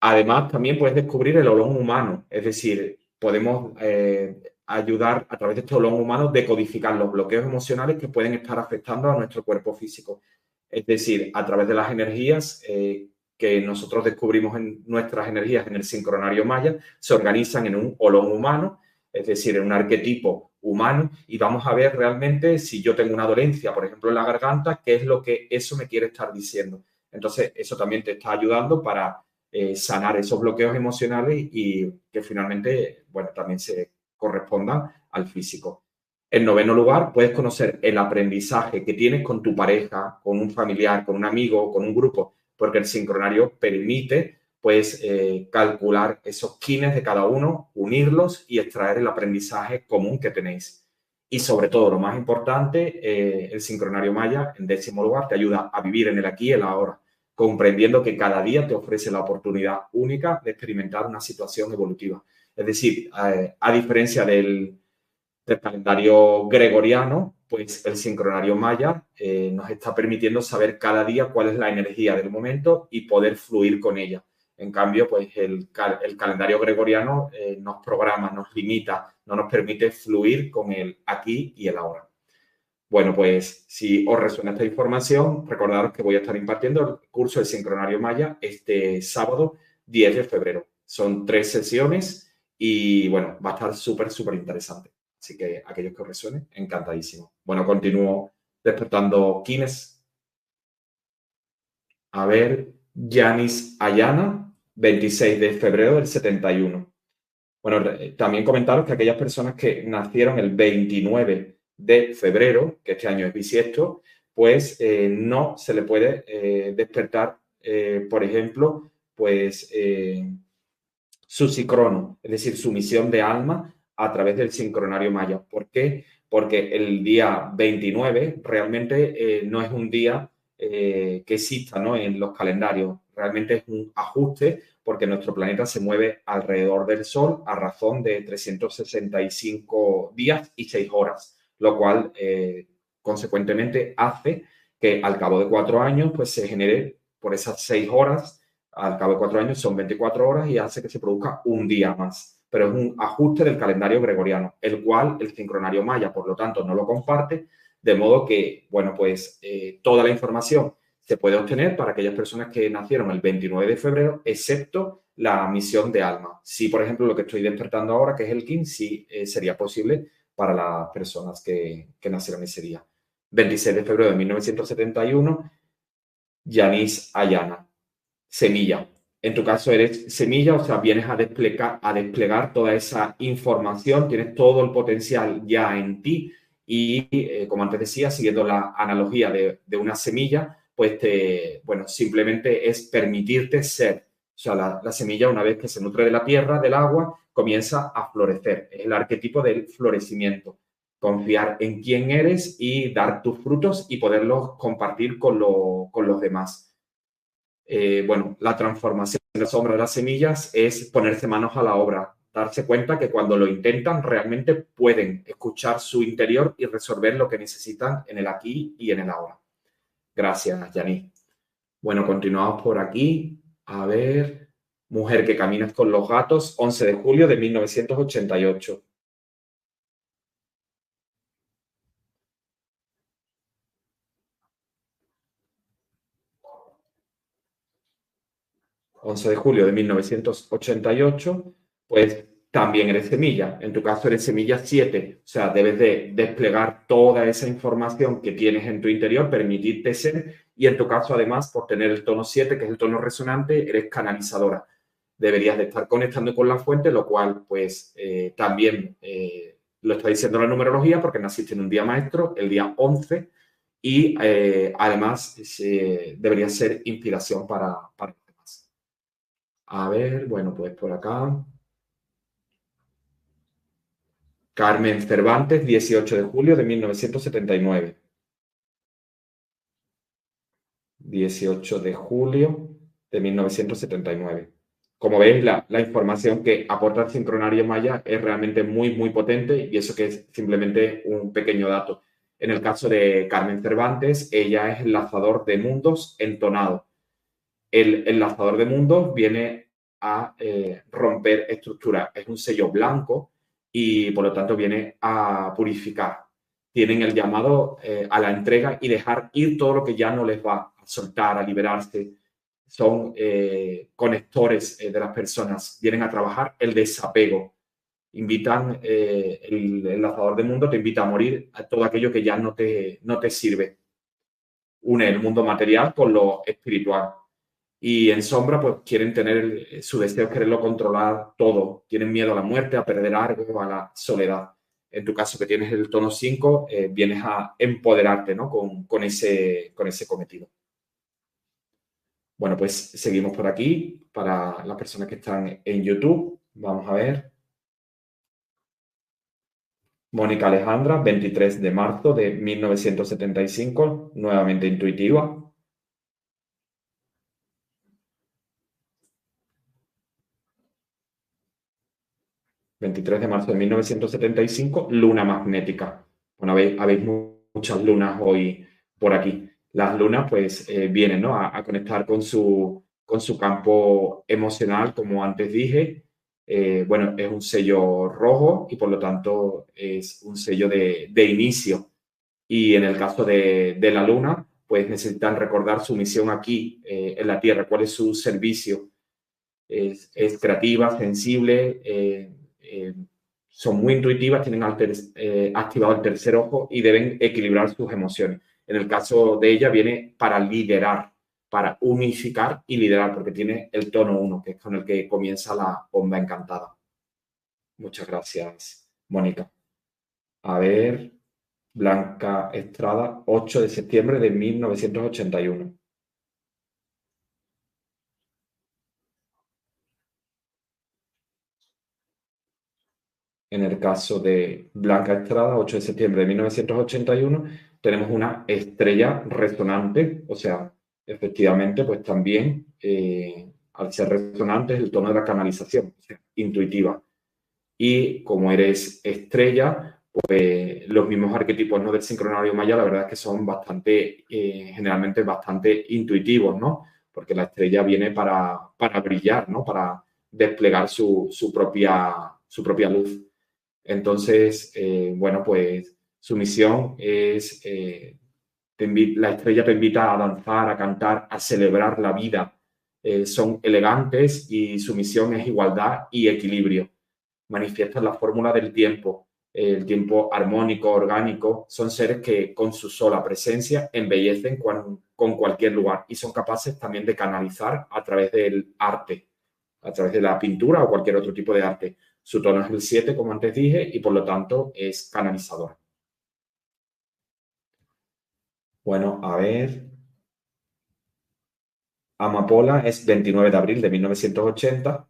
Speaker 1: Además, también puedes descubrir el olón humano, es decir, podemos eh, ayudar a través de este olón humano decodificar los bloqueos emocionales que pueden estar afectando a nuestro cuerpo físico. Es decir, a través de las energías eh, que nosotros descubrimos en nuestras energías en el sincronario maya, se organizan en un olón humano, es decir, en un arquetipo humano y vamos a ver realmente si yo tengo una dolencia, por ejemplo, en la garganta, qué es lo que eso me quiere estar diciendo. Entonces, eso también te está ayudando para eh, sanar esos bloqueos emocionales y que finalmente, bueno, también se correspondan al físico. En noveno lugar, puedes conocer el aprendizaje que tienes con tu pareja, con un familiar, con un amigo, con un grupo, porque el sincronario permite pues calcular esos kines de cada uno, unirlos y extraer el aprendizaje común que tenéis. Y sobre todo, lo más importante, eh, el sincronario maya, en décimo lugar, te ayuda a vivir en el aquí y el ahora, comprendiendo que cada día te ofrece la oportunidad única de experimentar una situación evolutiva. Es decir, eh, a diferencia del, calendario gregoriano, pues el sincronario maya nos está permitiendo saber cada día cuál es la energía del momento y poder fluir con ella. En cambio, pues el, calendario gregoriano eh, nos programa, nos limita, no nos permite fluir con el aquí y el ahora. Bueno, pues si os resuena esta información, recordaros que voy a estar impartiendo el curso de Sincronario Maya este sábado 10 de febrero. Son tres sesiones y bueno, va a estar súper, súper interesante. Así que aquellos que os resuene, encantadísimo. Bueno, continúo despertando Kines. A ver, Yanis Ayana, 26 de febrero del 71. Bueno, también comentaros que aquellas personas que nacieron el 29 de febrero, que este año es bisiesto, pues eh, no se le puede eh, despertar, eh, por ejemplo, pues su sincrono, es decir, su misión de alma a través del sincronario maya. ¿Por qué? Porque el día 29 realmente no es un día que exista ¿no? en los calendarios realmente es un ajuste porque nuestro planeta se mueve alrededor del Sol a razón de 365 días y 6 horas, lo cual eh, consecuentemente hace que al cabo de cuatro años pues se genere por esas 6 horas, al cabo de cuatro años son 24 horas y hace que se produzca un día más. Pero es un ajuste del calendario gregoriano, el cual el sincronario maya, por lo tanto, no lo comparte, de modo que, bueno, pues eh, toda la información se puede obtener para aquellas personas que nacieron el 29 de febrero, excepto la misión de alma. Si, por ejemplo, lo que estoy despertando ahora, que es el KIN, sí eh, sería posible para las personas que, que nacieron ese día. 26 de febrero de 1971, Yanis Ayana, semilla. En tu caso eres semilla, o sea, vienes a desplegar, a desplegar toda esa información, tienes todo el potencial ya en ti y, eh, como antes decía, siguiendo la analogía de, una semilla, pues te, bueno, simplemente es permitirte ser. O sea, la, la semilla, una vez que se nutre de la tierra, del agua, comienza a florecer. Es el arquetipo del florecimiento confiar en quién eres y dar tus frutos y poderlos compartir con los demás. Eh, bueno, la transformación de la sombra de las semillas es ponerse manos a la obra, darse cuenta que cuando lo intentan realmente pueden escuchar su interior y resolver lo que necesitan en el aquí y en el ahora. Gracias, Yani. Bueno, continuamos por aquí. A ver, Mujer que caminas con los gatos, 11 de julio de 1988. 11 de julio de 1988, pues también eres semilla. En tu caso eres semilla 7, o sea, debes de desplegar toda esa información que tienes en tu interior, permitirte ser, y en tu caso además, por tener el tono 7, que es el tono resonante, eres canalizadora. Deberías de estar conectando con la fuente, lo cual pues eh, también eh, lo está diciendo la numerología porque naciste en un día maestro, el día 11, y eh, además debería ser inspiración para, para a ver, bueno, pues por acá. Carmen Cervantes, 18 de julio de 1979. 18 de julio de 1979. Como veis, la, la, información que aporta el sincronario maya es realmente muy, muy potente y eso que es simplemente un pequeño dato. En el caso de Carmen Cervantes, ella es el lanzador de mundos entonado el enlazador de mundos viene a eh, romper estructuras. Es un sello blanco y por lo tanto viene a purificar. Tienen el llamado eh, a la entrega y dejar ir todo lo que ya no les va a soltar, a liberarse. Son eh, conectores de las personas. Vienen a trabajar el desapego. Invitan, el enlazador de mundo te invita a morir a todo aquello que ya no te, no te sirve. Une el mundo material con lo espiritual y en sombra, pues quieren tener su deseo es quererlo controlar todo. Tienen miedo a la muerte, a perder algo, a la soledad. En tu caso, que tienes el tono 5, eh, vienes a empoderarte ¿no? con, con, ese, con ese cometido. Bueno, pues seguimos por aquí. Para las personas que están en YouTube, vamos a ver. Mónica Alejandra, 23 de marzo de 1975, nuevamente intuitiva. 23 de marzo de 1975, luna magnética. Bueno, habéis, muchas lunas hoy por aquí. Las lunas pues eh, vienen ¿no? a, conectar con su, con su campo emocional, como antes dije. Eh, bueno, es un sello rojo y por lo tanto es un sello de, inicio. Y en el caso de, de, la luna, pues necesitan recordar su misión aquí eh, en la Tierra, cuál es su servicio. Es, es creativa, sensible, eh, son muy intuitivas, tienen eh, activado el tercer ojo y deben equilibrar sus emociones. En el caso de ella viene para liderar, para unificar y liderar, porque tiene el tono 1, que es con el que comienza la bomba encantada. Muchas gracias, Mónica. A ver, Blanca Estrada, 8 de septiembre de 1981. En el caso de Blanca Estrada, 8 de septiembre de 1981, tenemos una estrella resonante, o sea, efectivamente, pues también eh, al ser resonante es el tono de la canalización, intuitiva. Y como eres estrella, pues los mismos arquetipos ¿no? del sincronario maya, la verdad es que son bastante, eh, generalmente bastante intuitivos, ¿no? Porque la estrella viene para, para brillar, ¿no? Para desplegar su, su propia su propia luz. Entonces, eh, bueno, pues su misión es, eh, la estrella te invita a danzar, a cantar, a celebrar la vida. Eh, son elegantes y su misión es igualdad y equilibrio. Manifiestan la fórmula del tiempo, el tiempo armónico, orgánico. Son seres que con su sola presencia embellecen con, con cualquier lugar y son capaces también de canalizar a través del arte, a través de la pintura o cualquier otro tipo de arte. Su tono es el 7, como antes dije, y por lo tanto es canalizador. Bueno, a ver. Amapola es 29 de abril de 1980.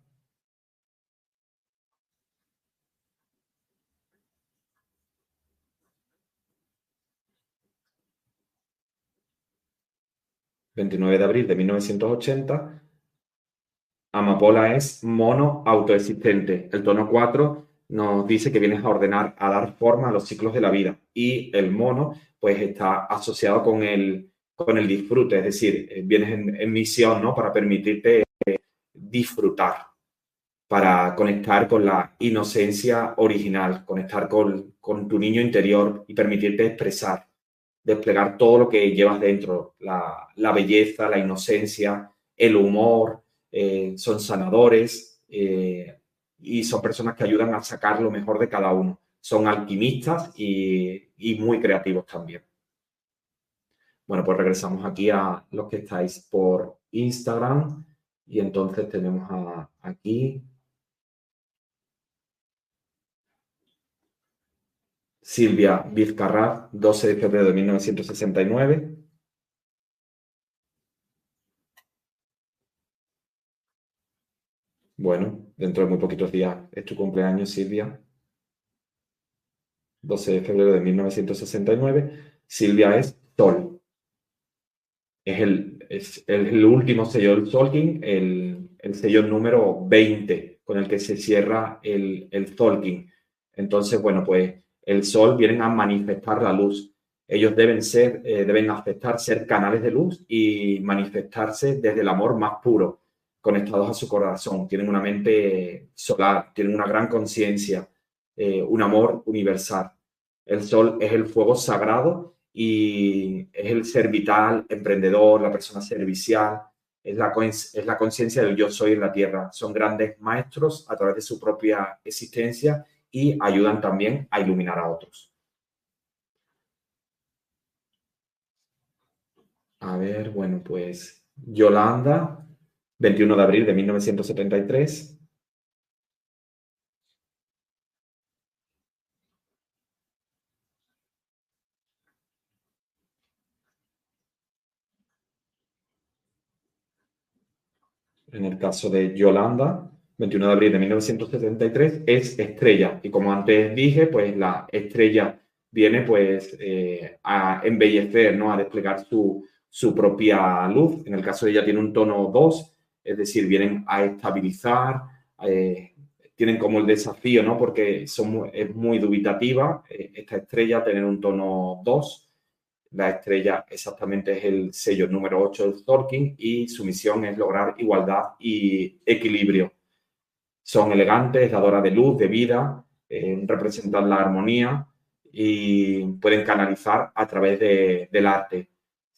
Speaker 1: ...29 de abril de 1980... Amapola es mono autoexistente. El tono 4 nos dice que vienes a ordenar, a dar forma a los ciclos de la vida. Y el mono, pues está asociado con el, con el disfrute, es decir, eh, vienes en, misión, ¿no? Para permitirte eh, disfrutar, para conectar con la inocencia original, conectar con, con tu niño interior y permitirte expresar, desplegar todo lo que llevas dentro, la, la belleza, la inocencia, el humor, eh, son sanadores eh, y son personas que ayudan a sacar lo mejor de cada uno. Son alquimistas y, muy creativos también. Bueno, pues regresamos aquí a los que estáis por Instagram y entonces tenemos aquí Silvia Vizcarra, 12 de febrero de 1969. Bueno, dentro de muy poquitos días es tu cumpleaños, Silvia. 12 de febrero de 1969. Silvia es Sol. Es el, es el, último sello del Tolkien, el, el, sello número 20 con el que se cierra el, el Tolkien. Entonces, bueno, pues el Sol vienen a manifestar la luz. Ellos deben ser, eh, deben aceptar ser canales de luz y manifestarse desde el amor más puro conectados a su corazón, tienen una mente solar, tienen una gran conciencia, eh, un amor universal. El sol es el fuego sagrado y es el ser vital, emprendedor, la persona servicial, es la, es la conciencia del yo soy en la tierra. Son grandes maestros a través de su propia existencia y ayudan también a iluminar a otros. A ver, bueno, pues Yolanda 21 de abril de 1973. En el caso de Yolanda, 21 de abril de 1973, es estrella. Y como antes dije, pues la estrella viene pues eh, a embellecer, ¿no? A desplegar su, su propia luz. En el caso de ella tiene un tono 2 es decir, vienen a estabilizar, eh, tienen como el desafío, ¿no? Porque son, es muy dubitativa eh, esta estrella, tener un tono 2. La estrella exactamente es el sello número 8 del Tolkien y su misión es lograr igualdad y equilibrio. Son elegantes, dadoras de luz, de vida, eh, representan la armonía y pueden canalizar a través del arte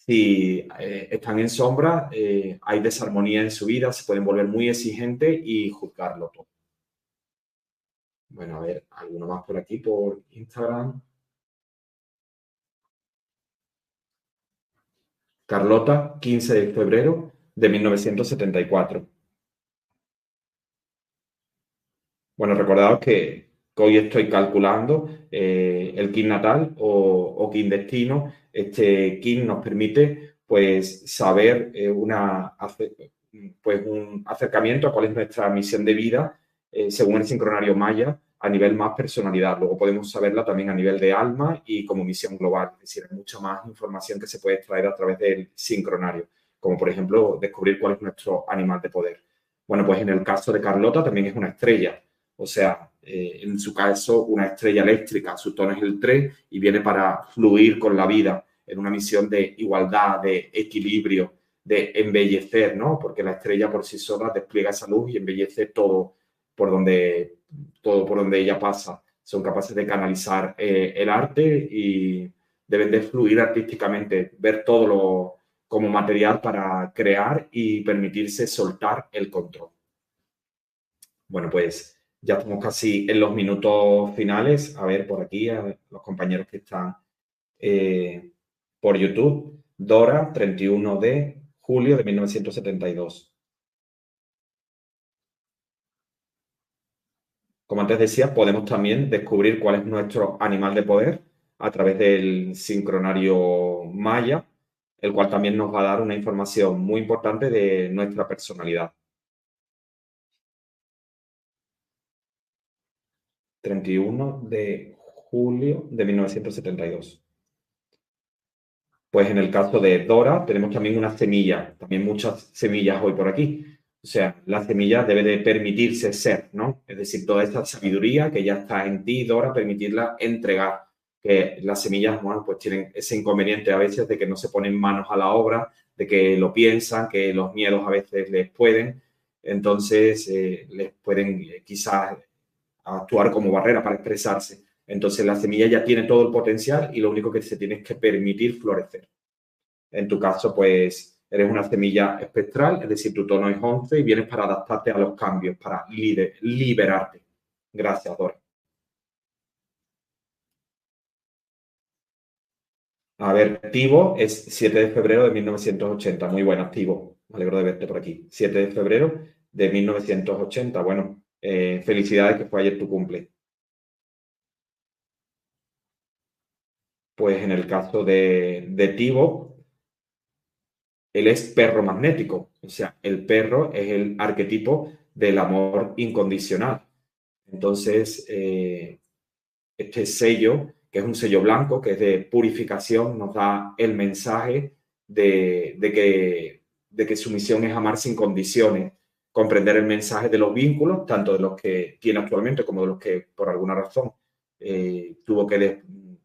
Speaker 1: si eh, están en sombra, eh, hay desarmonía en su vida, se pueden volver muy exigentes y juzgarlo todo. Bueno, a ver, alguno más por aquí, por Instagram. Carlota, 15 de febrero de 1974. Bueno, recordaos que hoy estoy calculando eh, el KIN natal o, o KIN destino este kit nos permite pues saber eh, una, pues, un acercamiento a cuál es nuestra misión de vida eh, según el sincronario maya a nivel más personalidad. Luego podemos saberla también a nivel de alma y como misión global. Es decir, mucha más información que se puede extraer a través del sincronario, como por ejemplo descubrir cuál es nuestro animal de poder. Bueno, pues en el caso de Carlota también es una estrella. O sea, eh, en su caso, una estrella eléctrica, su tono es el 3 y viene para fluir con la vida en una misión de igualdad, de equilibrio, de embellecer, ¿no? Porque la estrella por sí sola despliega esa luz y embellece todo por donde, todo por donde ella pasa, son capaces de canalizar eh, el arte y deben de fluir artísticamente, ver todo lo como material para crear y permitirse soltar el control. Bueno, pues ya estamos casi en los minutos finales. A ver, por aquí, a los compañeros que están eh, por YouTube. Dora, 31 de julio de 1972. Como antes decía, podemos también descubrir cuál es nuestro animal de poder a través del sincronario Maya, el cual también nos va a dar una información muy importante de nuestra personalidad. 31 de julio de 1972. Pues en el caso de Dora tenemos también una semilla, también muchas semillas hoy por aquí. O sea, la semilla debe de permitirse ser, ¿no? Es decir, toda esta sabiduría que ya está en ti, Dora, permitirla entregar. Que las semillas, bueno, pues tienen ese inconveniente a veces de que no se ponen manos a la obra, de que lo piensan, que los miedos a veces les pueden, entonces eh, les pueden eh, quizás actuar como barrera para expresarse. Entonces la semilla ya tiene todo el potencial y lo único que se tiene que permitir florecer. En tu caso, pues eres una semilla espectral, es decir, tu tono es 11 y vienes para adaptarte a los cambios, para liberarte. Gracias, Dora. A ver, Tivo es 7 de febrero de 1980. Muy buenas, Tivo. Me alegro de verte por aquí. 7 de febrero de 1980. Bueno, eh, felicidades que fue ayer tu cumple. Pues en el caso de, de Tivo, él es perro magnético. O sea, el perro es el arquetipo del amor incondicional. Entonces, eh, este sello, que es un sello blanco, que es de purificación, nos da el mensaje de que su misión es amar sin condiciones, comprender el mensaje de los vínculos, tanto de los que tiene actualmente como de los que por alguna razón eh, tuvo que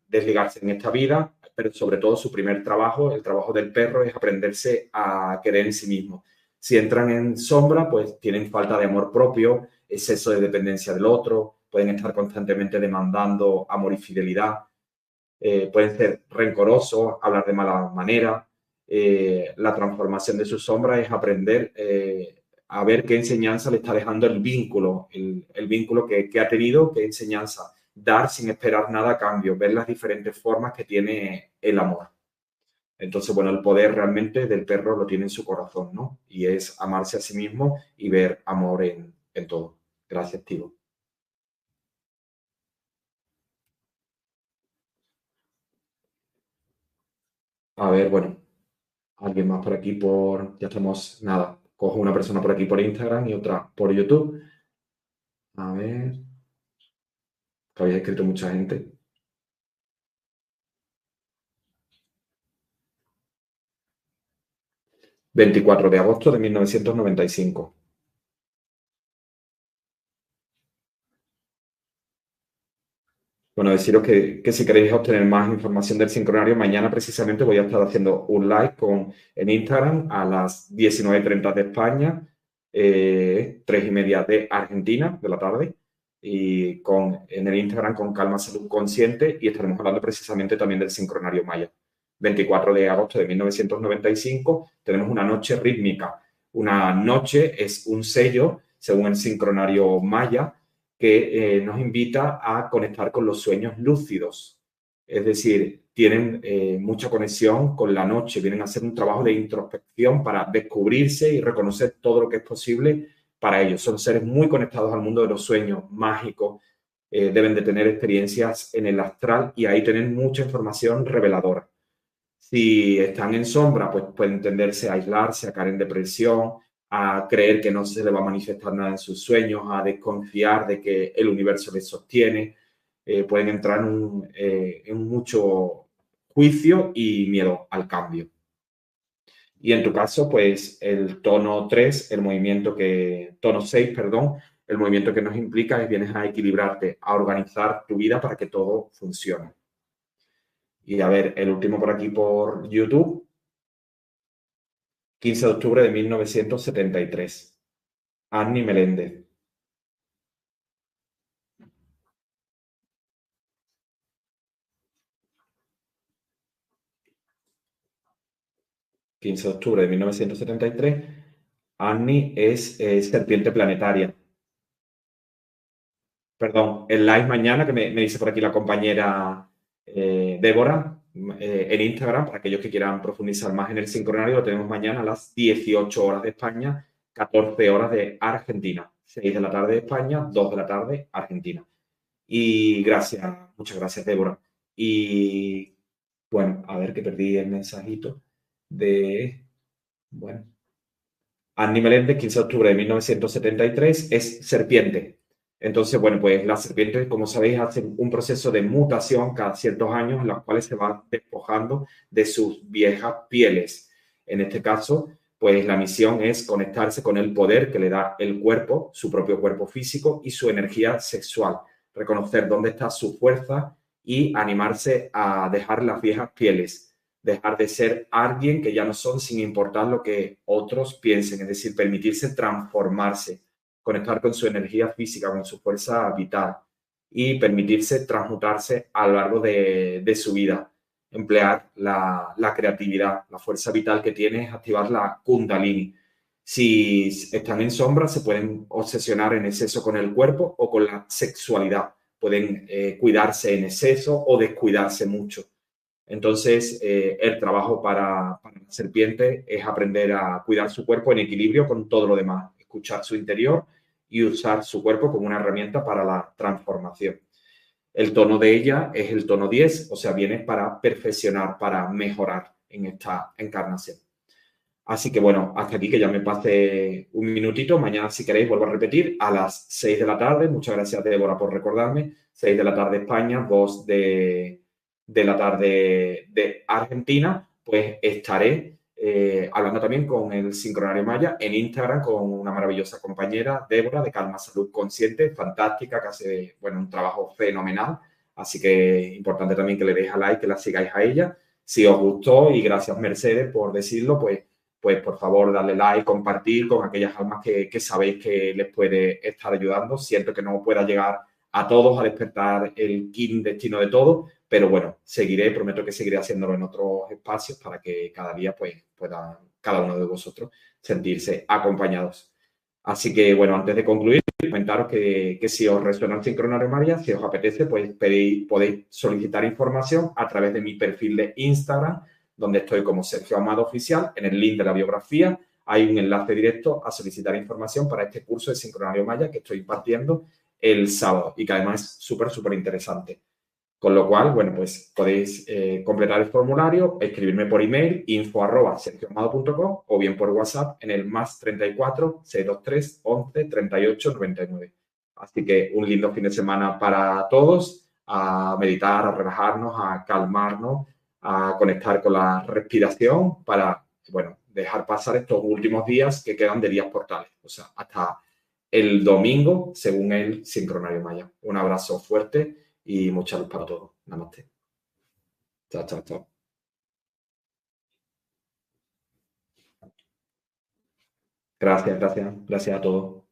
Speaker 1: desligarse en esta vida, pero sobre todo su primer trabajo, el trabajo del perro, es aprenderse a querer en sí mismo. Si entran en sombra, pues tienen falta de amor propio, exceso de dependencia del otro, pueden estar constantemente demandando amor y fidelidad, eh, pueden ser rencorosos, hablar de mala manera. Eh, la transformación de su sombra es aprender a ver qué enseñanza le está dejando el vínculo, el, vínculo que, ha tenido, qué enseñanza, dar sin esperar nada a cambio, ver las diferentes formas que tiene el amor. Entonces, bueno, el poder realmente del perro lo tiene en su corazón, ¿no? Y es amarse a sí mismo y ver amor en, en todo. Gracias, Tivo. A ver, bueno, alguien más por aquí por... Ya estamos, nada, cojo una persona por aquí por Instagram y otra por YouTube. A ver. Que habéis escrito mucha gente. Veinticuatro de agosto de 1995. Bueno, deciros que, si queréis obtener más información del sincronario, mañana precisamente voy a estar haciendo un live con, en Instagram a las 19.30 de España, eh, 3 y media de Argentina de la tarde, y con, en el Instagram con Calma Salud Consciente, y estaremos hablando precisamente también del sincronario Maya. 24 de agosto de 1995 tenemos una noche rítmica. Una noche es un sello, según el sincronario Maya, eh, nos invita a conectar con los sueños lúcidos. Es decir, tienen eh, mucha conexión con la noche, vienen a hacer un trabajo de introspección para descubrirse y reconocer todo lo que es posible para ellos. Son seres muy conectados al mundo de los sueños mágicos, eh, deben de tener experiencias en el astral y ahí tienen mucha información reveladora. Si están en sombra, pues pueden tenderse a aislarse, a caer en depresión, a creer que no se le va a manifestar nada en sus sueños, a desconfiar de que el universo les sostiene, eh, pueden entrar en, eh, en, mucho juicio y miedo al cambio. Y en tu caso, pues el tono 3, el movimiento que, tono 6, perdón, el movimiento que nos implica es vienes a equilibrarte, a organizar tu vida para que todo funcione. Y a ver, el último por aquí por YouTube, 15 de octubre de 1973. Annie Meléndez. ...15 de octubre de 1973... ...Annie es, serpiente planetaria. Perdón, el live mañana... ...que me, dice por aquí la compañera... Eh, ...Débora eh, en Instagram, para aquellos que quieran profundizar más en el sincronario, lo tenemos mañana a las 18 horas de España, 14 horas de Argentina, 6 de la tarde de España, 2 de la tarde Argentina. Y gracias, muchas gracias Débora. Y bueno, a ver que perdí el mensajito de, bueno, Annie Meléndez, 15 de octubre de 1973, es serpiente. Entonces, bueno, pues las serpientes, como sabéis, hacen un proceso de mutación cada ciertos años en los cuales se van despojando de sus viejas pieles. En este caso, pues la misión es conectarse con el poder que le da el cuerpo, su propio cuerpo físico y su energía sexual, reconocer dónde está su fuerza y animarse a dejar las viejas pieles, dejar de ser alguien que ya no son sin importar lo que otros piensen, es decir, permitirse transformarse, conectar con su energía física, con su fuerza vital y permitirse transmutarse a lo largo de, su vida. Emplear la, creatividad, la fuerza vital que tiene es activar la kundalini. Si están en sombra, se pueden obsesionar en exceso con el cuerpo o con la sexualidad. Pueden eh, cuidarse en exceso o descuidarse mucho entonces, eh, el trabajo para, la serpiente es aprender a cuidar su cuerpo en equilibrio con todo lo demás, escuchar su interior y usar su cuerpo como una herramienta para la transformación. El tono de ella es el tono 10, o sea, viene para perfeccionar, para mejorar en esta encarnación. Así que bueno, hasta aquí que ya me pase un minutito. Mañana, si queréis, vuelvo a repetir a las 6 de la tarde. Muchas gracias, Débora, por recordarme. 6 de la tarde España, voz de de la tarde de Argentina, pues estaré eh, hablando también con el Sincronario Maya en Instagram con una maravillosa compañera, Débora, de Calma Salud Consciente, fantástica, que hace bueno, un trabajo fenomenal. Así que importante también que le deis a like, que la sigáis a ella. Si os gustó, y gracias Mercedes por decirlo, pues, pues por favor darle like, compartir con aquellas almas que, que sabéis que les puede estar ayudando. Siento que no pueda llegar a todos a despertar el destino de todos, pero bueno, seguiré, prometo que seguiré haciéndolo en otros espacios para que cada día pues, pueda cada uno de vosotros sentirse acompañados. Así que bueno, antes de concluir, comentaros que, que si os resuena el sincronario María, si os apetece, pues podéis solicitar información a través de mi perfil de Instagram, donde estoy como Sergio Amado Oficial. En el link de la biografía hay un enlace directo a solicitar información para este curso de sincronario Maya que estoy impartiendo el sábado y que además es súper, súper interesante. Con lo cual, bueno, pues podéis eh, completar el formulario, escribirme por email info arroba o bien por WhatsApp en el más 34 623 11 38 99. Así que un lindo fin de semana para todos, a meditar, a relajarnos, a calmarnos, a conectar con la respiración para, bueno, dejar pasar estos últimos días que quedan de días portales, o sea, hasta el domingo, según el sincronario maya. Un abrazo fuerte y mucha luz para todos. Namaste. Chao, chao, chao. Gracias, gracias. Gracias a todos.